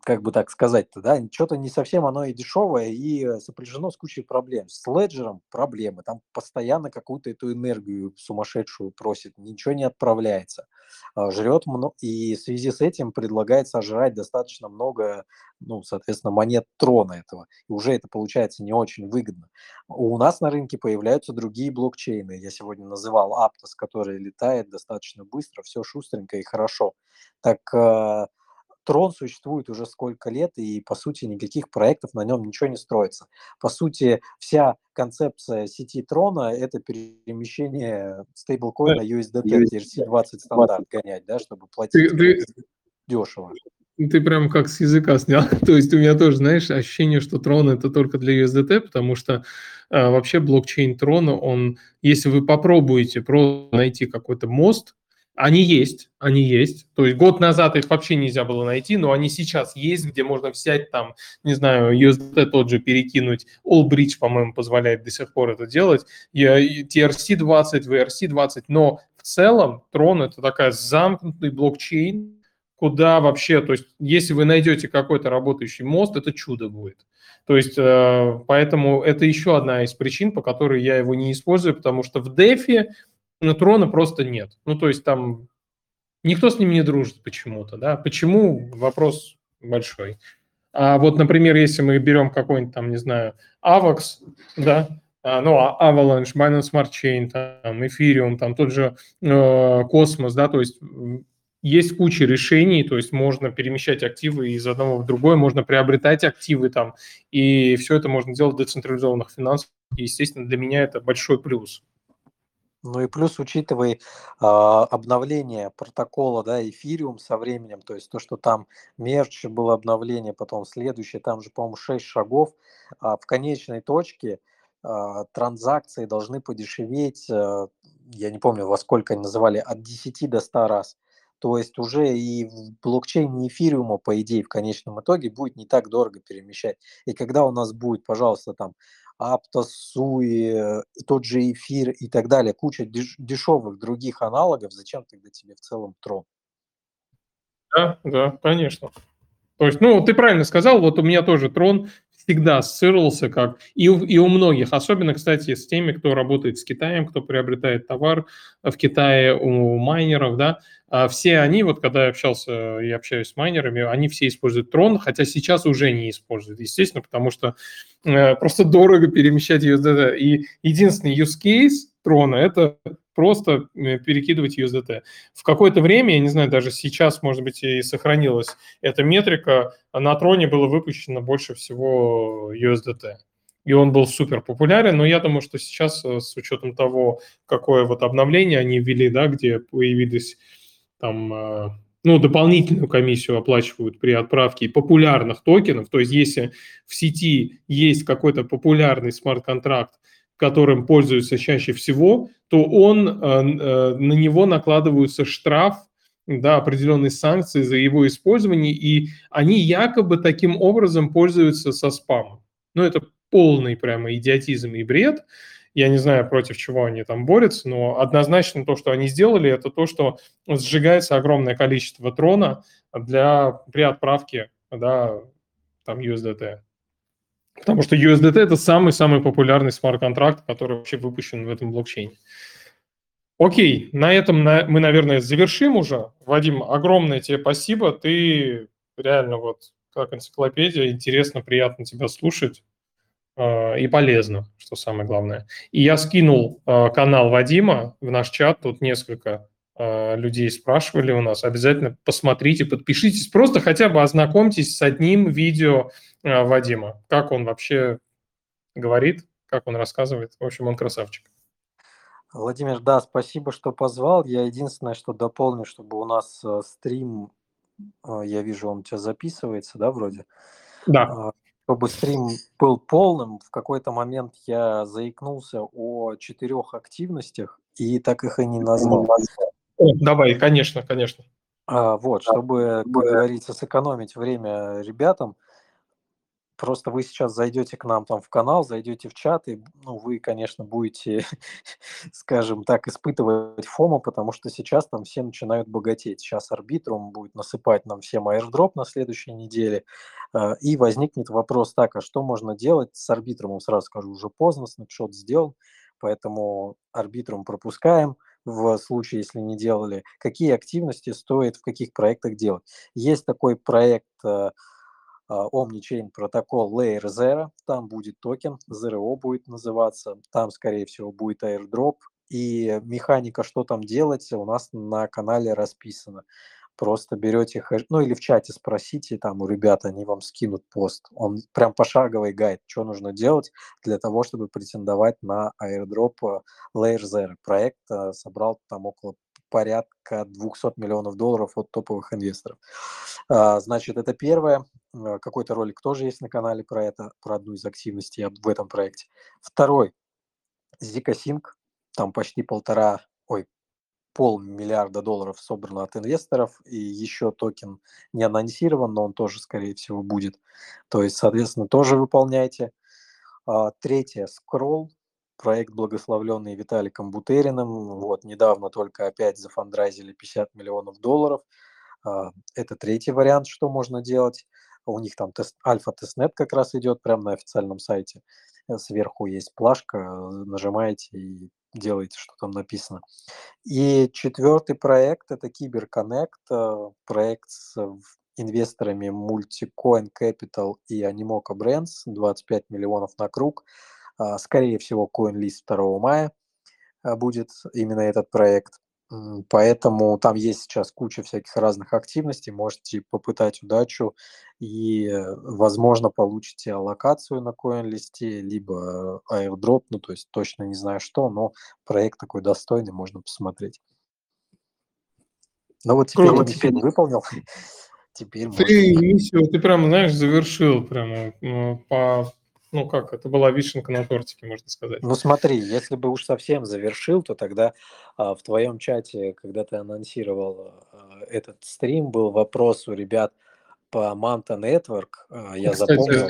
как бы так сказать-то, да, что-то не совсем оно и дешевое, и э, сопряжено с кучей проблем. С леджером проблемы, там постоянно какую-то эту энергию сумасшедшую просит, ничего не отправляется, а, жрет много, и в связи с этим предлагается жрать достаточно много, ну, соответственно, монет трона этого, и уже это получается не очень выгодно. У нас на рынке появляются другие блокчейны, я сегодня называл Aptos, который летает достаточно быстро, все шустренько и хорошо. Так э, Трон существует уже сколько лет, и, по сути, никаких проектов на нем ничего не строится. По сути, вся концепция сети Трона – это перемещение стейблкоина USDT, ERC-20 стандарт гонять, да, чтобы платить ты, дешево. Ты прям как с языка снял. [laughs] То есть у меня тоже, знаешь, ощущение, что Трон это только для USDT, потому что э, вообще блокчейн Трона, он, если вы попробуете просто найти какой-то мост, они есть, они есть. То есть год назад их вообще нельзя было найти, но они сейчас есть, где можно взять там, не знаю, USDT тот же перекинуть. Allbridge, по-моему, позволяет до сих пор это делать. TRC-20, VRC-20, но в целом Tron это такая замкнутый блокчейн, куда вообще, то есть если вы найдете какой-то работающий мост, это чудо будет. То есть, э, поэтому это еще одна из причин, по которой я его не использую, потому что в DeFi но трона просто нет. Ну, то есть там никто с ним не дружит почему-то, да. Почему? Вопрос большой. А вот, например, если мы берем какой-нибудь там, не знаю, AVAX, да, а, ну, а Avalanche, Binance Smart Chain, там, Ethereum, там тот же э, Cosmos, да, то есть есть куча решений, то есть можно перемещать активы из одного в другое, можно приобретать активы там, и все это можно делать в децентрализованных финансах. И, естественно, для меня это большой плюс. Ну и плюс учитывая а, обновление протокола, да, эфириум со временем, то есть то, что там мерч было обновление, потом следующее, там же, по-моему, 6 шагов, а, в конечной точке а, транзакции должны подешеветь, а, я не помню, во сколько они называли, от 10 до 100 раз. То есть уже и в блокчейне эфириума, по идее, в конечном итоге будет не так дорого перемещать. И когда у нас будет, пожалуйста, там Aptos, Sui, тот же эфир и так далее, куча деш- дешевых других аналогов, зачем тогда тебе в целом трон? Да, да, конечно. То есть, ну, ты правильно сказал, вот у меня тоже трон всегда ассоциировался как, и у, и у многих, особенно, кстати, с теми, кто работает с Китаем, кто приобретает товар в Китае у майнеров, да, а все они, вот когда я общался и общаюсь с майнерами, они все используют трон, хотя сейчас уже не используют, естественно, потому что э, просто дорого перемещать USDT. И единственный use case трона – это просто э, перекидывать USDT. В какое-то время, я не знаю, даже сейчас, может быть, и сохранилась эта метрика, на троне было выпущено больше всего USDT и он был супер популярен, но я думаю, что сейчас э, с учетом того, какое вот обновление они ввели, да, где появились там, э, ну, дополнительную комиссию оплачивают при отправке популярных токенов. То есть, если в сети есть какой-то популярный смарт-контракт, которым пользуются чаще всего, то он, э, э, на него накладываются штраф, да, определенные санкции за его использование, и они якобы таким образом пользуются со спамом. Ну, это полный прямо идиотизм и бред. Я не знаю, против чего они там борются, но однозначно то, что они сделали, это то, что сжигается огромное количество трона для, при отправке да, там USDT. Потому что USDT это самый-самый популярный смарт-контракт, который вообще выпущен в этом блокчейне. Окей, на этом мы, наверное, завершим уже. Вадим, огромное тебе спасибо. Ты реально вот как энциклопедия, интересно, приятно тебя слушать. А, и полезно, что самое главное. И я скинул а, канал Вадима в наш чат, тут несколько людей спрашивали у нас. Обязательно посмотрите, подпишитесь, просто хотя бы ознакомьтесь с одним видео Вадима, как он вообще говорит, как он рассказывает. В общем, он красавчик. Владимир, да, спасибо, что позвал. Я единственное, что дополню, чтобы у нас стрим, я вижу, он у тебя записывается, да, вроде? Да чтобы стрим был полным, в какой-то момент я заикнулся о четырех активностях и так их и не назвал. Давай, конечно, конечно. А, вот, чтобы, как говорится, сэкономить время ребятам, Просто вы сейчас зайдете к нам там в канал, зайдете в чат, и ну, вы, конечно, будете, [laughs] скажем так, испытывать фому, потому что сейчас там все начинают богатеть. Сейчас арбитрум будет насыпать нам всем аирдроп на следующей неделе, а, и возникнет вопрос так, а что можно делать с арбитрумом? Сразу скажу, уже поздно, снапшот сделан, поэтому Arbitrum пропускаем в случае, если не делали. Какие активности стоит в каких проектах делать? Есть такой проект э, а, Omnichain протокол Layer Zero, там будет токен, ZRO будет называться, там, скорее всего, будет airdrop, и механика, что там делать, у нас на канале расписано. Просто берете хэш, ну или в чате спросите, там у ребят, они вам скинут пост. Он прям пошаговый гайд, что нужно делать для того, чтобы претендовать на airdrop э, Layer Zero. Проект э, собрал там около порядка 200 миллионов долларов от топовых инвесторов. А, значит, это первое. А, какой-то ролик тоже есть на канале про это, про одну из активностей в этом проекте. Второй. ZikaSync. Там почти полтора, ой, полмиллиарда долларов собрано от инвесторов, и еще токен не анонсирован, но он тоже, скорее всего, будет. То есть, соответственно, тоже выполняйте. А, третье, Scroll проект, благословленный Виталиком Бутериным. Вот, недавно только опять зафандрайзили 50 миллионов долларов. А, это третий вариант, что можно делать. У них там тест, альфа-тестнет как раз идет прямо на официальном сайте. Сверху есть плашка, нажимаете и делаете, что там написано. И четвертый проект – это Киберконнект, э, проект с инвесторами Multicoin Capital и Animoca Brands, 25 миллионов на круг. А, скорее всего, CoinList 2 мая а, будет именно этот проект. Поэтому там есть сейчас куча всяких разных активностей. Можете попытать удачу и, возможно, получите аллокацию на CoinList, либо airdrop, ну, то есть точно не знаю что, но проект такой достойный, можно посмотреть. Ну вот теперь, Круто. теперь выполнил. [laughs] Теперь ты миссию, ты прям, знаешь, завершил прямо по ну как, это была вишенка на тортике, можно сказать. Ну смотри, если бы уж совсем завершил, то тогда а, в твоем чате, когда ты анонсировал а, этот стрим, был вопрос у ребят по Manta Network, а, я Кстати, запомнил.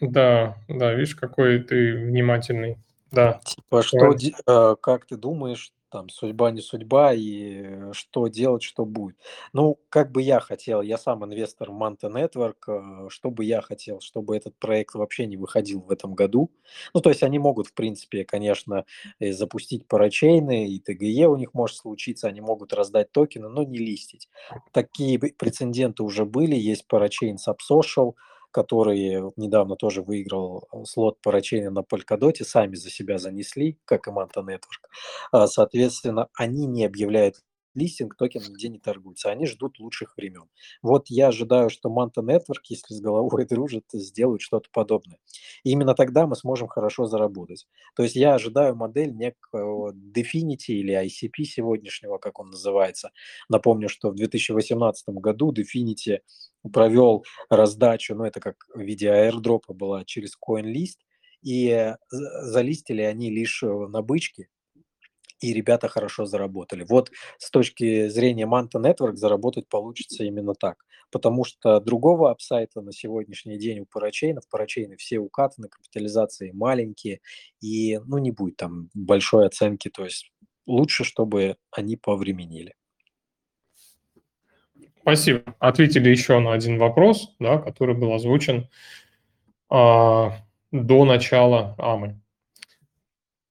Да, да, видишь, какой ты внимательный. Да. Типа, что, а, как ты думаешь, там судьба не судьба и э, что делать, что будет. Ну, как бы я хотел, я сам инвестор в Manta Network, э, что бы я хотел, чтобы этот проект вообще не выходил в этом году. Ну, то есть они могут, в принципе, конечно, запустить парачейны, и ТГЕ у них может случиться, они могут раздать токены, но не листить. Такие прецеденты уже были, есть парачейн Subsocial, который недавно тоже выиграл э, слот по рачению на Polkadot, сами за себя занесли, как и Manta Network. А, соответственно, они не объявляют листинг, токен нигде не торгуется. Они ждут лучших времен. Вот я ожидаю, что Manta Network, если с головой [laughs] дружит, сделают что-то подобное. И именно тогда мы сможем хорошо заработать. То есть я ожидаю модель некого Definity или ICP сегодняшнего, как он называется. Напомню, что в 2018 году Definity провел раздачу, ну это как в виде аирдропа была через CoinList, и залистили они лишь э, на бычке, и ребята хорошо заработали. Вот с точки зрения Manta Network заработать получится именно так. Потому что другого апсайта на сегодняшний день у парачейнов, парачейны все укатаны, капитализации маленькие, и ну, не будет там большой оценки. То есть лучше, чтобы они повременили. Спасибо. Ответили еще на один вопрос, да, который был озвучен а, до начала АМы.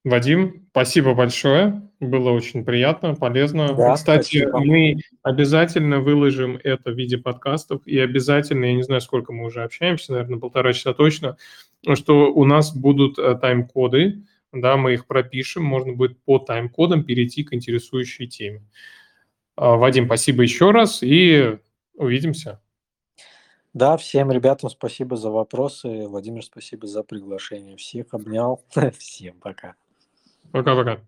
Вадим, спасибо большое. Было очень приятно, полезно. Да, Кстати, спасибо. мы обязательно выложим это в виде подкастов и обязательно, я не знаю, сколько мы уже общаемся, наверное, полтора часа точно, что у нас будут э, тайм-коды, да, мы их пропишем, можно будет по тайм-кодам перейти к интересующей теме. А, Вадим, спасибо еще раз и увидимся. Да, всем ребятам спасибо за вопросы. Владимир, спасибо за приглашение. Всех обнял. [laughs] Всем пока. Пока-пока.